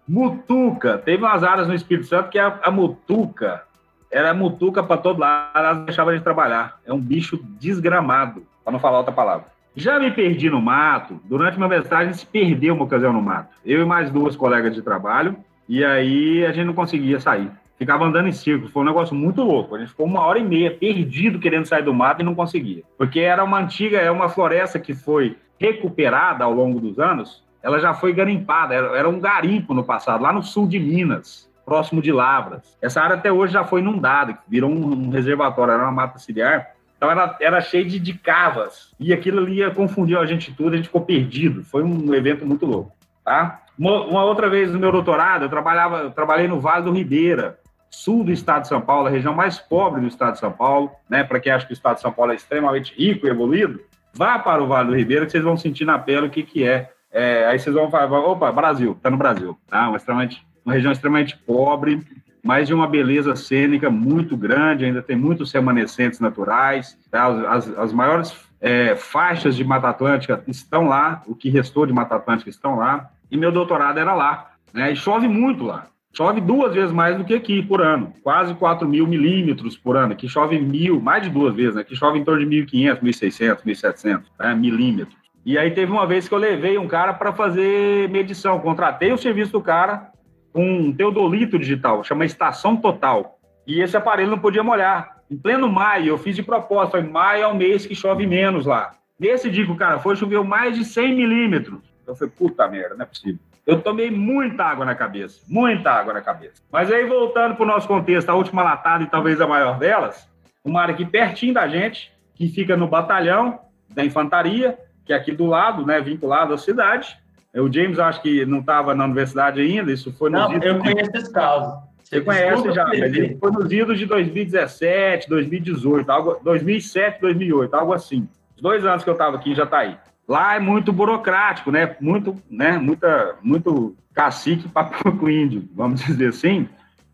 mutuca. Teve umas áreas no Espírito Santo que a, a mutuca era mutuca para todo lado, ela não deixava a gente trabalhar. É um bicho desgramado, para não falar outra palavra. Já me perdi no mato. Durante minha mestragem, a gente se perdeu uma ocasião no mato. Eu e mais duas colegas de trabalho. E aí a gente não conseguia sair. Ficava andando em círculo. Foi um negócio muito louco. A gente ficou uma hora e meia perdido querendo sair do mato e não conseguia. Porque era uma antiga, é uma floresta que foi recuperada ao longo dos anos. Ela já foi garimpada. Era, um garimpo no passado, lá no sul de Minas, próximo de Lavras. Essa área até hoje já foi inundada, virou um, reservatório, era uma mata ciliar. Então era, era cheio de, de cavas. E aquilo ali ia confundir a gente tudo, a gente ficou perdido. Foi um evento muito louco. Tá? Uma, uma outra vez no meu doutorado, eu, trabalhava, eu trabalhei no Vale do Ribeira, sul do estado de São Paulo, a região mais pobre do estado de São Paulo. Né? Para quem acha que o estado de São Paulo é extremamente rico e evoluído, vá para o Vale do Ribeira que vocês vão sentir na pele o que, que é. é aí vocês vão falar, opa, Brasil, tá no Brasil. Tá? Uma, extremamente, uma região extremamente pobre, mas de uma beleza cênica muito grande, ainda tem muitos remanescentes naturais, tá? as, as, as, maiores é, faixas de Mata Atlântica estão lá, o que restou de Mata Atlântica estão lá, e meu doutorado era lá, né? e chove muito lá, chove duas vezes mais do que aqui por ano, quase 4 mil milímetros por ano, aqui chove mil, mais de duas vezes, né? aqui chove em torno de 1.500, 1.600, 1.700 né? milímetros. E aí teve uma vez que eu levei um cara para fazer medição, contratei o serviço do cara, um teodolito digital, chama Estação Total. E esse aparelho não podia molhar. Em pleno maio, eu fiz de propósito, foi maio é o mês que chove menos lá. Nesse dia que o cara foi, choveu mais de 100 milímetros. Eu falei, puta merda, não é possível. Eu tomei muita água na cabeça, muita água na cabeça. Mas aí, voltando para o nosso contexto, a última latada e talvez a maior delas, uma área aqui pertinho da gente, que fica no batalhão da infantaria, que é aqui do lado, né, vinculado à cidade, o James acho que não estava na universidade ainda, isso foi
Não,
idos
eu conheço esse caso.
Você conhece já, ele foi nos idos de 2017, 2018, algo, 2007, 2008, algo assim. Os dois anos que eu estava aqui já está aí. Lá é muito burocrático, né? Muito, né? Muita, muito cacique (laughs) papo com índio, vamos dizer assim.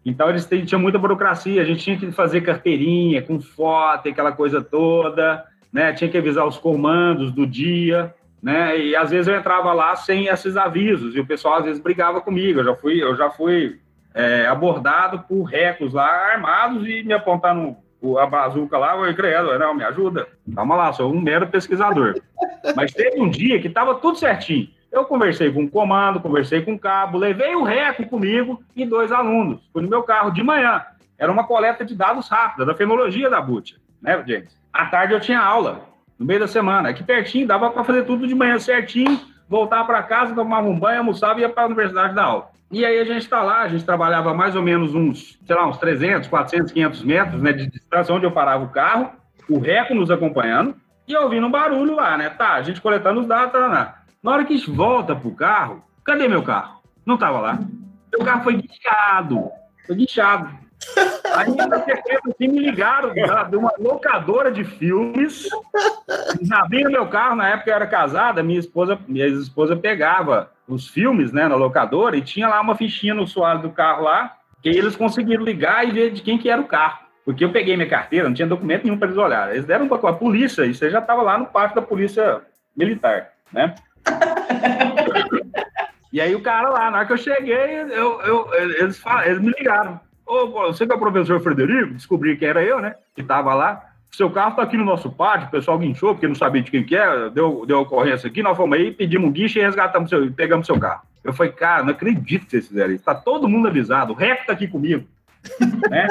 Então eles tinham muita burocracia, a gente tinha que fazer carteirinha com foto, aquela coisa toda, né? Tinha que avisar os comandos do dia, né? E às vezes eu entrava lá sem esses avisos e o pessoal às vezes brigava comigo. Eu já fui, eu já fui é, abordado por recos lá armados e me apontaram a bazuca lá, eu credo, não, me ajuda. Calma lá, sou um mero pesquisador. Mas teve um dia que estava tudo certinho. Eu conversei com o comando, conversei com o cabo, levei o reco comigo e dois alunos. Fui no meu carro de manhã. Era uma coleta de dados rápida, da fenologia da Butia, né, James? À tarde eu tinha aula, no meio da semana. Aqui pertinho, dava para fazer tudo de manhã certinho, voltar para casa, tomava um banho, almoçava e ia para a universidade dar aula. E aí a gente está lá, a gente trabalhava mais ou menos uns, sei lá, uns 300, 400, 500 metros né, de distância, onde eu parava o carro, o reco nos acompanhando, e ouvindo um barulho lá, né? Tá, a gente coletando os dados, tá, tá. Na hora que volta pro carro, cadê meu carro? Não tava lá. Meu carro foi guichado. Foi guichado. Aí, assim, me ligaram de uma locadora de filmes. Eles abriram meu carro, na época eu era casada, minha esposa, minha esposa pegava os filmes, né, na locadora, e tinha lá uma fichinha no soalho do carro lá, que eles conseguiram ligar e ver de quem que era o carro. Porque eu peguei minha carteira, não tinha documento nenhum para eles olharem. Eles deram para a polícia, e você já estava lá no pátio da polícia militar, né? (laughs) E aí o cara lá, na hora que eu cheguei, eu, eu- eles, falaram, eles me ligaram. Ô, você que é o professor Frederico? Descobri que era eu, né? Que tava lá. Seu carro tá aqui no nosso pátio, o pessoal guinchou, porque não sabia de quem que era, deu, deu ocorrência aqui, nós fomos aí, pedimos um guincho e resgatamos seu, pegamos seu carro. Eu falei, cara, não acredito que vocês fizeram isso. Tá todo mundo avisado, o Reco tá aqui comigo. (laughs) né?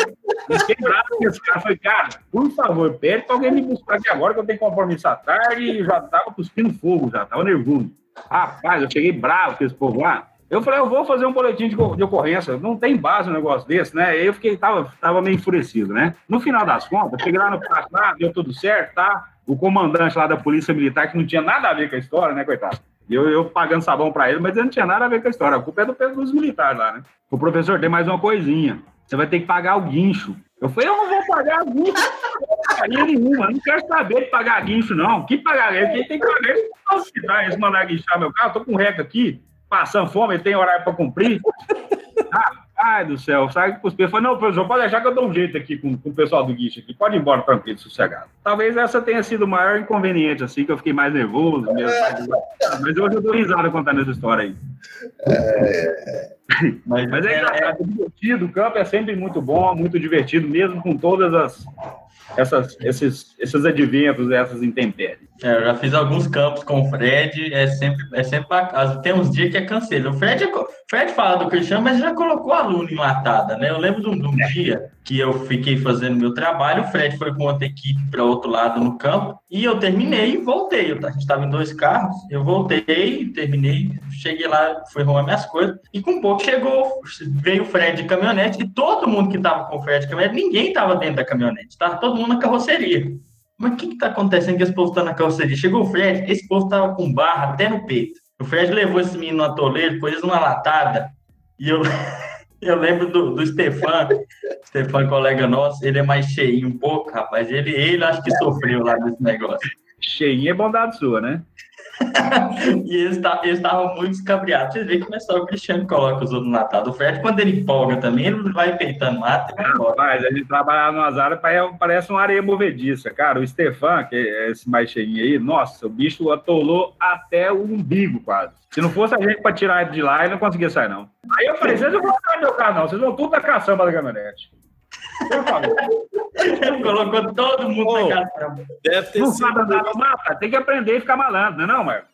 Fiquei bravo com esse cara. Falei, cara, por favor, pede pra alguém me buscar aqui agora, que eu tenho compromisso à tarde e já tava cuspindo fogo, já tava nervoso. Rapaz, eu cheguei bravo com esse povo lá. Eu falei, eu vou fazer um boletim de, de ocorrência. Não tem base um negócio desse, né? Aí eu fiquei, tava, tava meio enfurecido, né? No final das contas, cheguei lá no prazo, deu tudo certo, tá? o comandante lá da Polícia Militar, que não tinha nada a ver com a história, né, coitado? Eu, eu pagando sabão para ele, mas ele não tinha nada a ver com a história. A culpa é do dos militares lá, né? O professor tem mais uma coisinha. Você vai ter que pagar o guincho. Eu falei, eu não vou pagar guincho. Não nenhuma. Eu não quero saber de pagar guincho, não. Que pagar? Quem tem que pagar eles hospital. Eles mandaram guinchar meu carro. Tô com reca aqui, passando fome, tem horário para cumprir. Ai do céu, sai com os Eu falei, não, professor, pode deixar que eu dou um jeito aqui com, com o pessoal do guicho aqui. Pode ir embora tranquilo, sossegado. Talvez essa tenha sido o maior inconveniente, assim, que eu fiquei mais nervoso. Mesmo. Mas hoje eu dou risada contando essa história aí. É... Mas, mas é engraçado, é divertido. O campo é sempre muito bom, muito divertido, mesmo com todas as essas, esses, esses adventos, essas intempéries.
É, eu já fiz alguns campos com o Fred, é sempre, é sempre tem uns dias que é canseiro. O Fred, é Fred fala do Cristiano, mas já colocou aluno enlatada, né? Eu lembro de um, de um dia que eu fiquei fazendo meu trabalho, o Fred foi com outra equipe para outro lado no campo, e eu terminei e voltei. A gente estava em dois carros, eu voltei, terminei, cheguei lá, fui arrumar minhas coisas, e com pouco chegou, veio o Fred de caminhonete, e todo mundo que estava com o Fred de caminhonete, ninguém estava dentro da caminhonete, estava todo mundo na carroceria. Mas o que está acontecendo que esse povo está na carroceria? Chegou o Fred, esse povo estava com barra até no peito. O Fred levou esse menino no atoleiro, pôs numa latada, e eu... (laughs) Eu lembro do, do Stefan, Stefan, colega nosso, ele é mais cheinho um pouco, rapaz. Ele, ele acho que sofreu lá nesse negócio.
Cheinho é bondade sua, né? (laughs)
e eles estavam muito escabriados. Vocês veem como é só o Cristiano coloca os outros no Natal. O Fred, quando ele empolga também, ele vai peitando embora.
Mas gente trabalhava no Azara, parece uma areia movediça. Cara, o Stefan, que é esse mais cheinho aí, nossa, o bicho atolou até o umbigo quase. Se não fosse a gente para tirar ele de lá, ele não conseguia sair, não. Aí eu falei, vocês não vão entrar no meu carro, não. Vocês vão tudo da caçamba da caminhonete.
Colocou todo mundo oh, na caçamba.
Deve ter não sido. Nada, mata. Tem que aprender e ficar malandro, não é, não, Marco?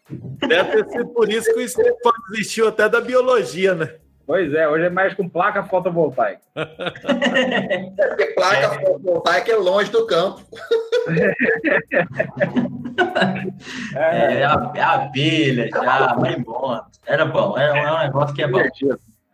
Deve ter sido por isso que o Stefan desistiu até da biologia, né?
Pois é, hoje é mais com placa fotovoltaica.
Porque placa é. fotovoltaica é longe do campo.
é, é a, é a abelha já, vai embora. Era bom, era um negócio que é bom.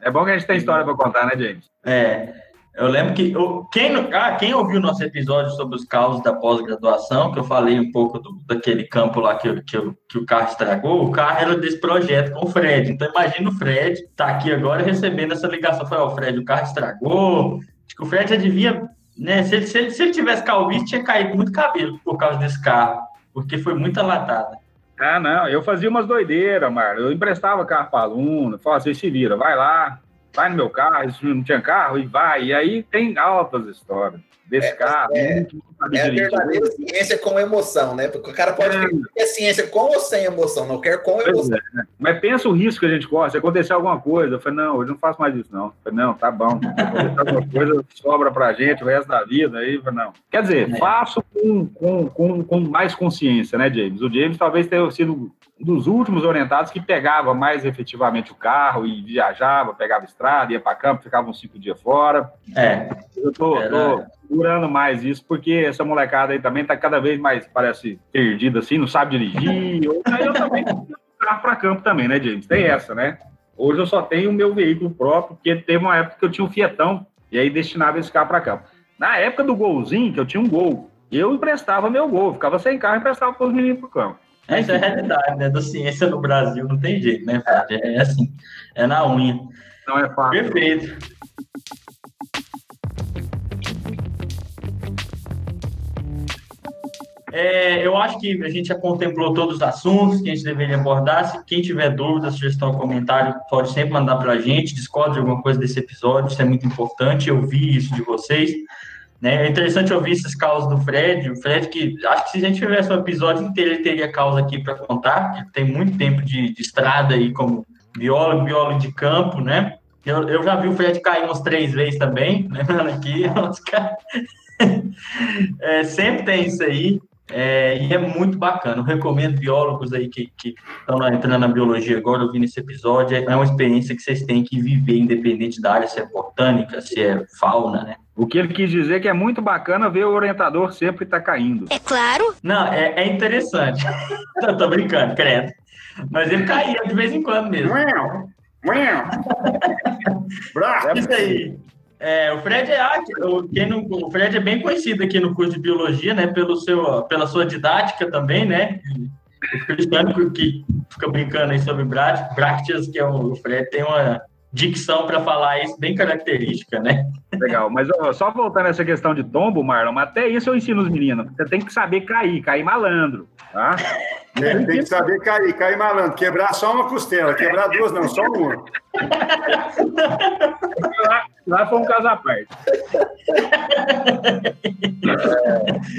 É bom que a gente tem história para contar, né, James?
É. Eu lembro que quem, ah, quem ouviu nosso episódio sobre os causos da pós-graduação, que eu falei um pouco do, daquele campo lá que, que, que, o carro estragou, o carro era desse projeto com o Fred. Então imagina o Fred tá aqui agora recebendo essa ligação. Falei, ó, oh, Fred, o carro estragou. Acho que o Fred já devia, né? Se ele, se ele, se ele tivesse calvície, tinha caído muito cabelo por causa desse carro, porque foi muita latada.
Ah, não, eu fazia umas doideiras, Mar. Eu emprestava carro para aluno, falava, você se vira, vai lá, vai no meu carro, não tinha carro, e vai. E aí tem altas histórias desse é, carro.
É, é a verdadeira ciência com emoção, né? Porque o cara pode é. ter é ciência com ou sem emoção, não quer com emoção. É, né?
Mas pensa o risco que a gente corre, se acontecer alguma coisa, eu falei, não, hoje não faço mais isso, não. Eu falei, não, tá bom, se acontecer alguma coisa, sobra pra gente o resto da vida, aí, não. Quer dizer, é. faço com, com, com, com mais consciência, né, James? O James talvez tenha sido dos últimos orientados que pegava mais efetivamente o carro e viajava, pegava estrada, ia para campo, ficava uns cinco dias fora.
É.
Eu tô, tô segurando mais isso, porque essa molecada aí também tá cada vez mais, parece, perdida assim, não sabe dirigir. (laughs) Eu, eu também carro para campo também, né, James? Tem essa, né? Hoje eu só tenho o meu veículo próprio, porque teve uma época que eu tinha um Fietão e aí destinava esse carro para campo. Na época do golzinho, que eu tinha um gol, eu emprestava meu gol, ficava sem carro e emprestava para os meninos pro campo.
Essa é a realidade, né? Da ciência no Brasil não tem jeito, né, Fred? É assim, é na unha.
Não é fácil.
Perfeito. É, eu acho que a gente já contemplou todos os assuntos que a gente deveria abordar. Se quem tiver dúvida, sugestão, comentário, pode sempre mandar para a gente. Discorde de alguma coisa desse episódio, isso é muito importante. Eu vi isso de vocês. Né? É interessante ouvir esses causas do Fred. O Fred, que acho que se a gente tivesse um episódio inteiro, ele teria causa aqui para contar. Tem muito tempo de, de, estrada aí como biólogo, biólogo de campo, né? Eu, eu já vi o Fred cair umas três vezes também, (laughs) lembrando aqui. (laughs) (laughs) é, sempre tem isso aí. É, e é muito bacana. Eu recomendo biólogos aí que, que estão entrando na biologia agora, ouvindo esse episódio. É uma experiência que vocês têm que viver, independente da área, se é botânica, se é fauna, né?
O que ele quis dizer é que é muito bacana ver o orientador sempre estar tá caindo.
É claro.
Não, é, é interessante. (laughs) eu tô brincando, credo. Mas ele caía de vez em quando mesmo. (laughs)
Isso aí.
É, o Fred é o, quem não, o Fred é bem conhecido aqui no curso de biologia, né? Pelo seu, pela sua didática também, né? O Cristiano que fica brincando aí sobre brácteas, que é o Fred tem uma dicção para falar isso bem característica, né?
Legal, mas ó, só voltando essa questão de tombo, Marlon, até isso eu ensino os meninos. Você tem que saber cair, cair malandro, tá?
Tem, tem que saber cair, cair malandro. Quebrar só uma costela, quebrar duas não, só uma.
lá, lá foi um caso à parte.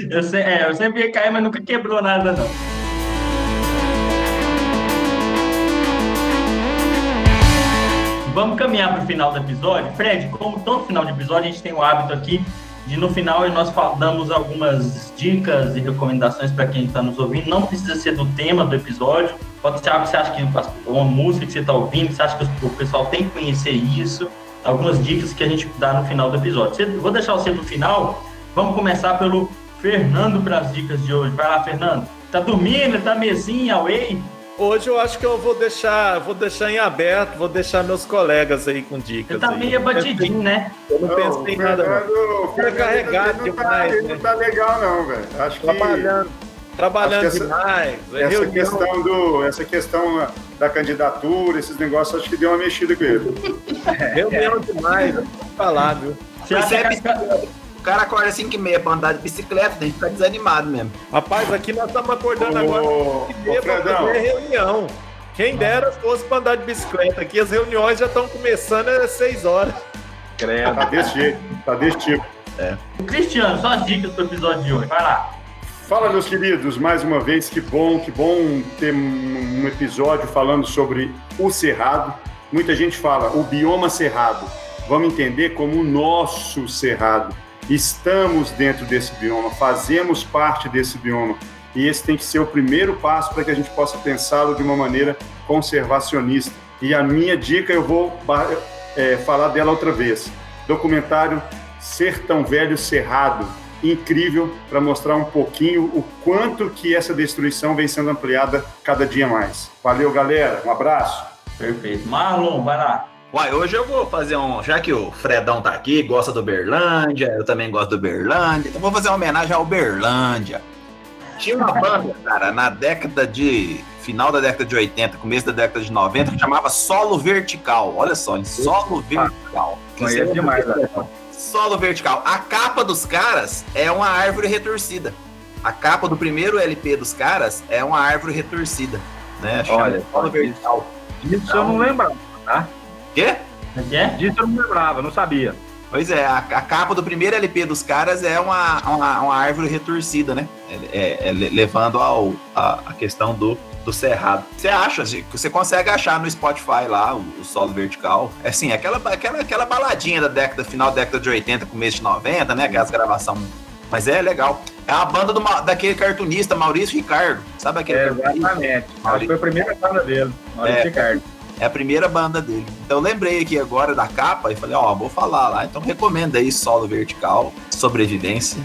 É, (laughs) eu, sei, é, eu sempre ia cair, mas nunca quebrou nada, não. Vamos caminhar para o final do episódio. Fred, como todo final de episódio, a gente tem o hábito aqui de no final nós damos algumas dicas e recomendações para quem está nos ouvindo. Não precisa ser do tema do episódio. Pode ser algo que você acha que uma música que você está ouvindo, você acha que o pessoal tem que conhecer isso. Algumas dicas que a gente dá no final do episódio. Vou deixar você no final. Vamos começar pelo Fernando para as dicas de hoje. Vai lá, Fernando. Tá dormindo? Tá mesinha, away?
Hoje eu acho que eu vou deixar, vou deixar em aberto, vou deixar meus colegas aí com dicas.
Você tá meio batidinho, né?
Eu não, não pensei em nada. Não. Fica carregado
não tá, demais. Ele né? não tá legal, não, velho. Acho
trabalhando,
que.
Trabalhando essa, demais.
É essa questão, do, essa questão da candidatura, esses negócios, acho que deu uma mexida com ele. (laughs)
reunião demais, vou falar, viu?
Você percebe, cara acorda 5 e meia pra andar de bicicleta, tem que ficar desanimado mesmo.
Rapaz, aqui nós estamos acordando agora 5 e meia pra fazer reunião. Quem dera fosse pra andar de bicicleta. Aqui as reuniões já estão começando às 6 horas.
Credo. Tá desse jeito, tá desse tipo.
É. Cristiano, só as dicas pro episódio de hoje, vai lá.
Fala, meus queridos, mais uma vez, que bom, que bom ter um episódio falando sobre o cerrado. Muita gente fala o bioma cerrado. Vamos entender como o nosso cerrado estamos dentro desse bioma, fazemos parte desse bioma. E esse tem que ser o primeiro passo para que a gente possa pensá-lo de uma maneira conservacionista. E a minha dica, eu vou é, falar dela outra vez. Documentário Ser Tão Velho Cerrado. Incrível para mostrar um pouquinho o quanto que essa destruição vem sendo ampliada cada dia mais. Valeu, galera. Um abraço.
Perfeito. Marlon, vai lá.
Uai, hoje eu vou fazer um. Já que o Fredão tá aqui, gosta do Berlândia, eu também gosto do Berlândia, então vou fazer uma homenagem ao Berlândia. Tinha uma banda, cara, na década de. Final da década de 80, começo da década de 90, que chamava Solo Vertical. Olha só, Solo Vertical.
Conheço demais, né?
Solo Vertical. A capa dos caras é uma árvore retorcida. A capa do primeiro LP dos caras é uma árvore retorcida. Né?
Olha, Solo Vertical. Isso eu não lembrava, tá?
Quê?
É, é?
Disso eu não lembrava, não sabia.
Pois é, a, a, capa do primeiro LP dos caras é uma, uma, uma árvore retorcida, né? É, é, é levando ao, a, a, questão do, do cerrado. Você acha, você consegue achar no Spotify lá o, o solo vertical. É assim, aquela, aquela, aquela baladinha da década, final da década de 80, começo de 90, né? Aquelas gravações. Mas é legal. É a banda do, daquele cartunista Maurício Ricardo. Sabe aquele? É,
exatamente. Acho que foi a primeira banda dele, Maurício é, Ricardo.
É a primeira banda dele. Então lembrei aqui agora da capa e falei, ó, oh, vou falar lá. Então recomenda aí solo vertical, sobrevivência.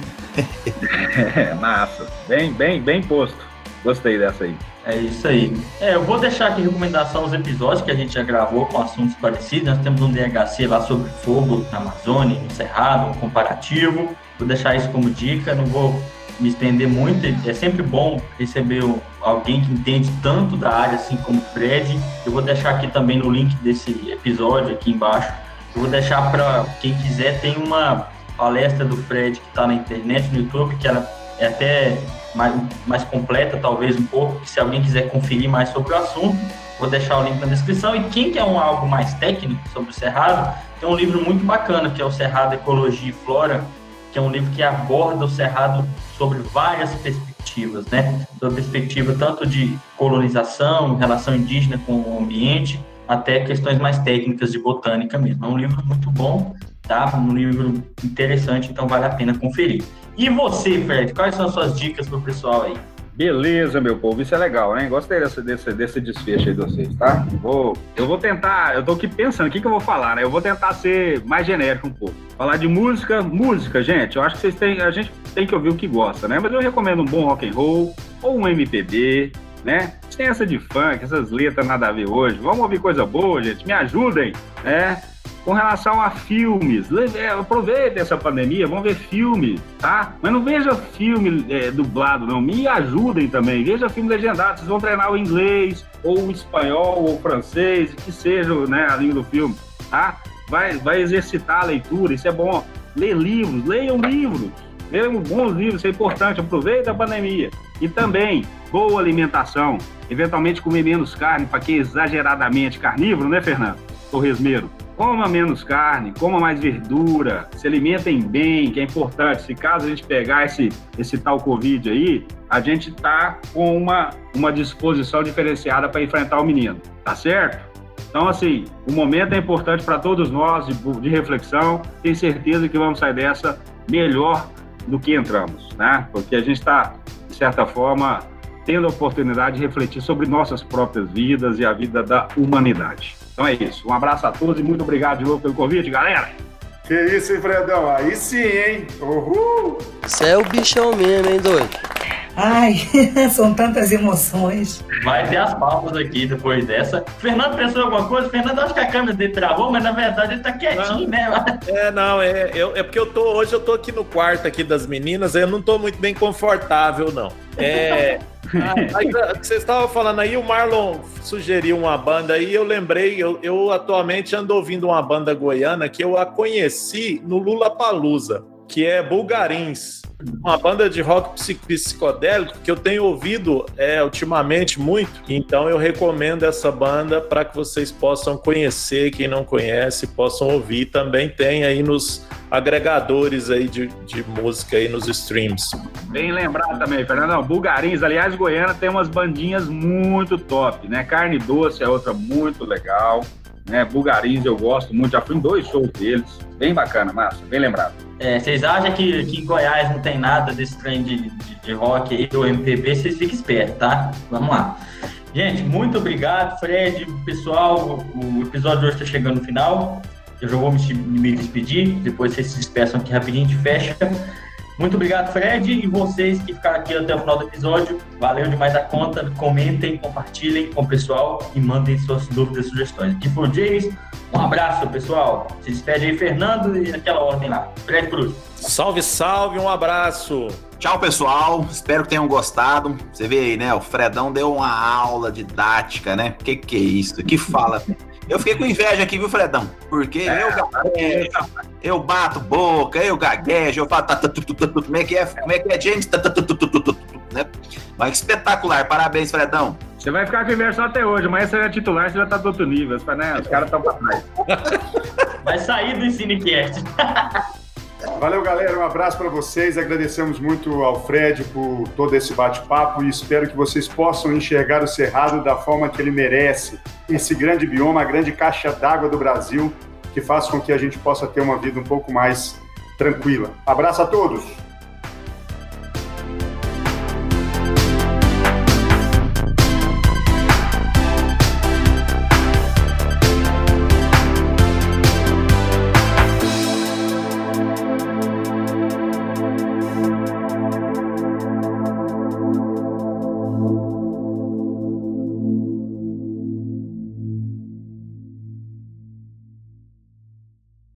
(laughs)
é, massa. Bem, bem, bem posto. Gostei dessa aí.
É isso aí. É, eu vou deixar aqui recomendação aos episódios que a gente já gravou com assuntos parecidos. Nós temos um DHC lá sobre fogo na Amazônia, no Cerrado, um comparativo. Vou deixar isso como dica, não vou me estender muito. É sempre bom receber alguém que entende tanto da área assim como o Fred. Eu vou deixar aqui também no link desse episódio aqui embaixo. Eu vou deixar para quem quiser tem uma palestra do Fred que está na internet no YouTube que ela é até mais, mais completa talvez um pouco. Se alguém quiser conferir mais sobre o assunto, vou deixar o link na descrição. E quem quer um algo mais técnico sobre o Cerrado, tem um livro muito bacana que é o Cerrado Ecologia e Flora que é um livro que aborda o Cerrado sobre várias perspectivas, né? Sobre perspectiva tanto de colonização, relação indígena com o ambiente, até questões mais técnicas de botânica mesmo. É um livro muito bom, tá? Um livro interessante, então vale a pena conferir. E você, Fred, quais são as suas dicas para o pessoal aí?
Beleza, meu povo, isso é legal, né? Gostei desse, desse, desse desfecho aí de vocês, tá? Vou, eu vou tentar, eu tô aqui pensando, o que, que eu vou falar, né? Eu vou tentar ser mais genérico um pouco. Falar de música, música, gente, eu acho que vocês têm, a gente tem que ouvir o que gosta, né? Mas eu recomendo um bom rock and roll, ou um MPB, né? Tem essa de funk, essas letras nada a ver hoje. Vamos ouvir coisa boa, gente, me ajudem, né? Com relação a filmes, é, aproveite essa pandemia, vão ver filmes, tá? Mas não veja filme é, dublado, não. Me ajudem também. Veja filme legendado. Vocês vão treinar o inglês, ou o espanhol, ou o francês, que seja né, a língua do filme, tá? Vai, vai exercitar a leitura, isso é bom. Ler livros, leiam livros. Leiam bons livros, isso é importante. Aproveita a pandemia. E também, boa alimentação. Eventualmente comer menos carne, para quem é exageradamente carnívoro, né, Fernando? Torresmeiro coma menos carne, coma mais verdura, se alimentem bem, que é importante. Se caso a gente pegar esse, esse tal Covid aí, a gente está com uma, uma disposição diferenciada para enfrentar o menino, tá certo? Então, assim, o momento é importante para todos nós de, de reflexão. Tenho certeza que vamos sair dessa melhor do que entramos, né? Porque a gente está, de certa forma, tendo a oportunidade de refletir sobre nossas próprias vidas e a vida da humanidade. Então é isso. Um abraço a todos e muito obrigado de novo pelo convite, galera.
Que isso, hein, Fredão? Aí sim, hein? Uhul!
Você é o bichão mesmo, hein, doido?
Ai, (laughs) são tantas emoções.
Vai ter as palmas aqui depois dessa. Fernando pensou em alguma coisa? Fernando, acho que a câmera dele travou, mas na verdade ele tá quietinho,
não.
né?
É, não, é, eu, é porque eu tô, hoje eu tô aqui no quarto aqui das meninas, eu não tô muito bem confortável, não. É, (laughs) ah você estava falando aí, o Marlon sugeriu uma banda aí, eu lembrei, eu, eu atualmente ando ouvindo uma banda goiana que eu a conheci no Lula Palusa, que é Bulgarins uma banda de rock psicodélico que eu tenho ouvido é, ultimamente muito, então eu recomendo essa banda para que vocês possam conhecer, quem não conhece, possam ouvir. Também tem aí nos agregadores aí de, de música aí nos streams.
Bem lembrado também, Fernando. Bulgarins, aliás, Goiânia tem umas bandinhas muito top, né? Carne Doce é outra muito legal né? Bulgarins eu gosto muito, já fui em dois shows deles, bem bacana, massa, bem lembrado.
É, vocês acham que, que em Goiás não tem nada desse trem de, de, de rock aí, ou MPB, vocês fiquem espertos, tá? Vamos lá. Gente, muito obrigado, Fred, pessoal, o episódio de hoje está chegando no final, eu já vou me, me despedir, depois vocês se despeçam aqui rapidinho, de fecha. Muito obrigado, Fred, e vocês que ficaram aqui até o final do episódio. Valeu demais a conta. Comentem, compartilhem com o pessoal e mandem suas dúvidas e sugestões. Aqui foi o James. Um abraço, pessoal. Se despede aí, Fernando, e naquela ordem lá. Fred Cruz.
Salve, salve, um abraço.
Tchau, pessoal. Espero que tenham gostado. Você vê aí, né? O Fredão deu uma aula didática, né? Que que é isso? Que fala. Eu fiquei com inveja aqui, viu, Fredão? Porque é, eu gaguejo, eu bato boca, eu gaguejo, eu falo. Como é que é? Como é que é, James? Né? Mas espetacular, parabéns, Fredão.
Você vai ficar com inveja só até hoje, mas você é titular, você já tá do outro nível. Né? Os caras estão pra trás.
Vai sair do Cinecast. (laughs)
Valeu, galera. Um abraço para vocês. Agradecemos muito ao Fred por todo esse bate-papo e espero que vocês possam enxergar o Cerrado da forma que ele merece. Esse grande bioma, a grande caixa d'água do Brasil, que faz com que a gente possa ter uma vida um pouco mais tranquila. Abraço a todos!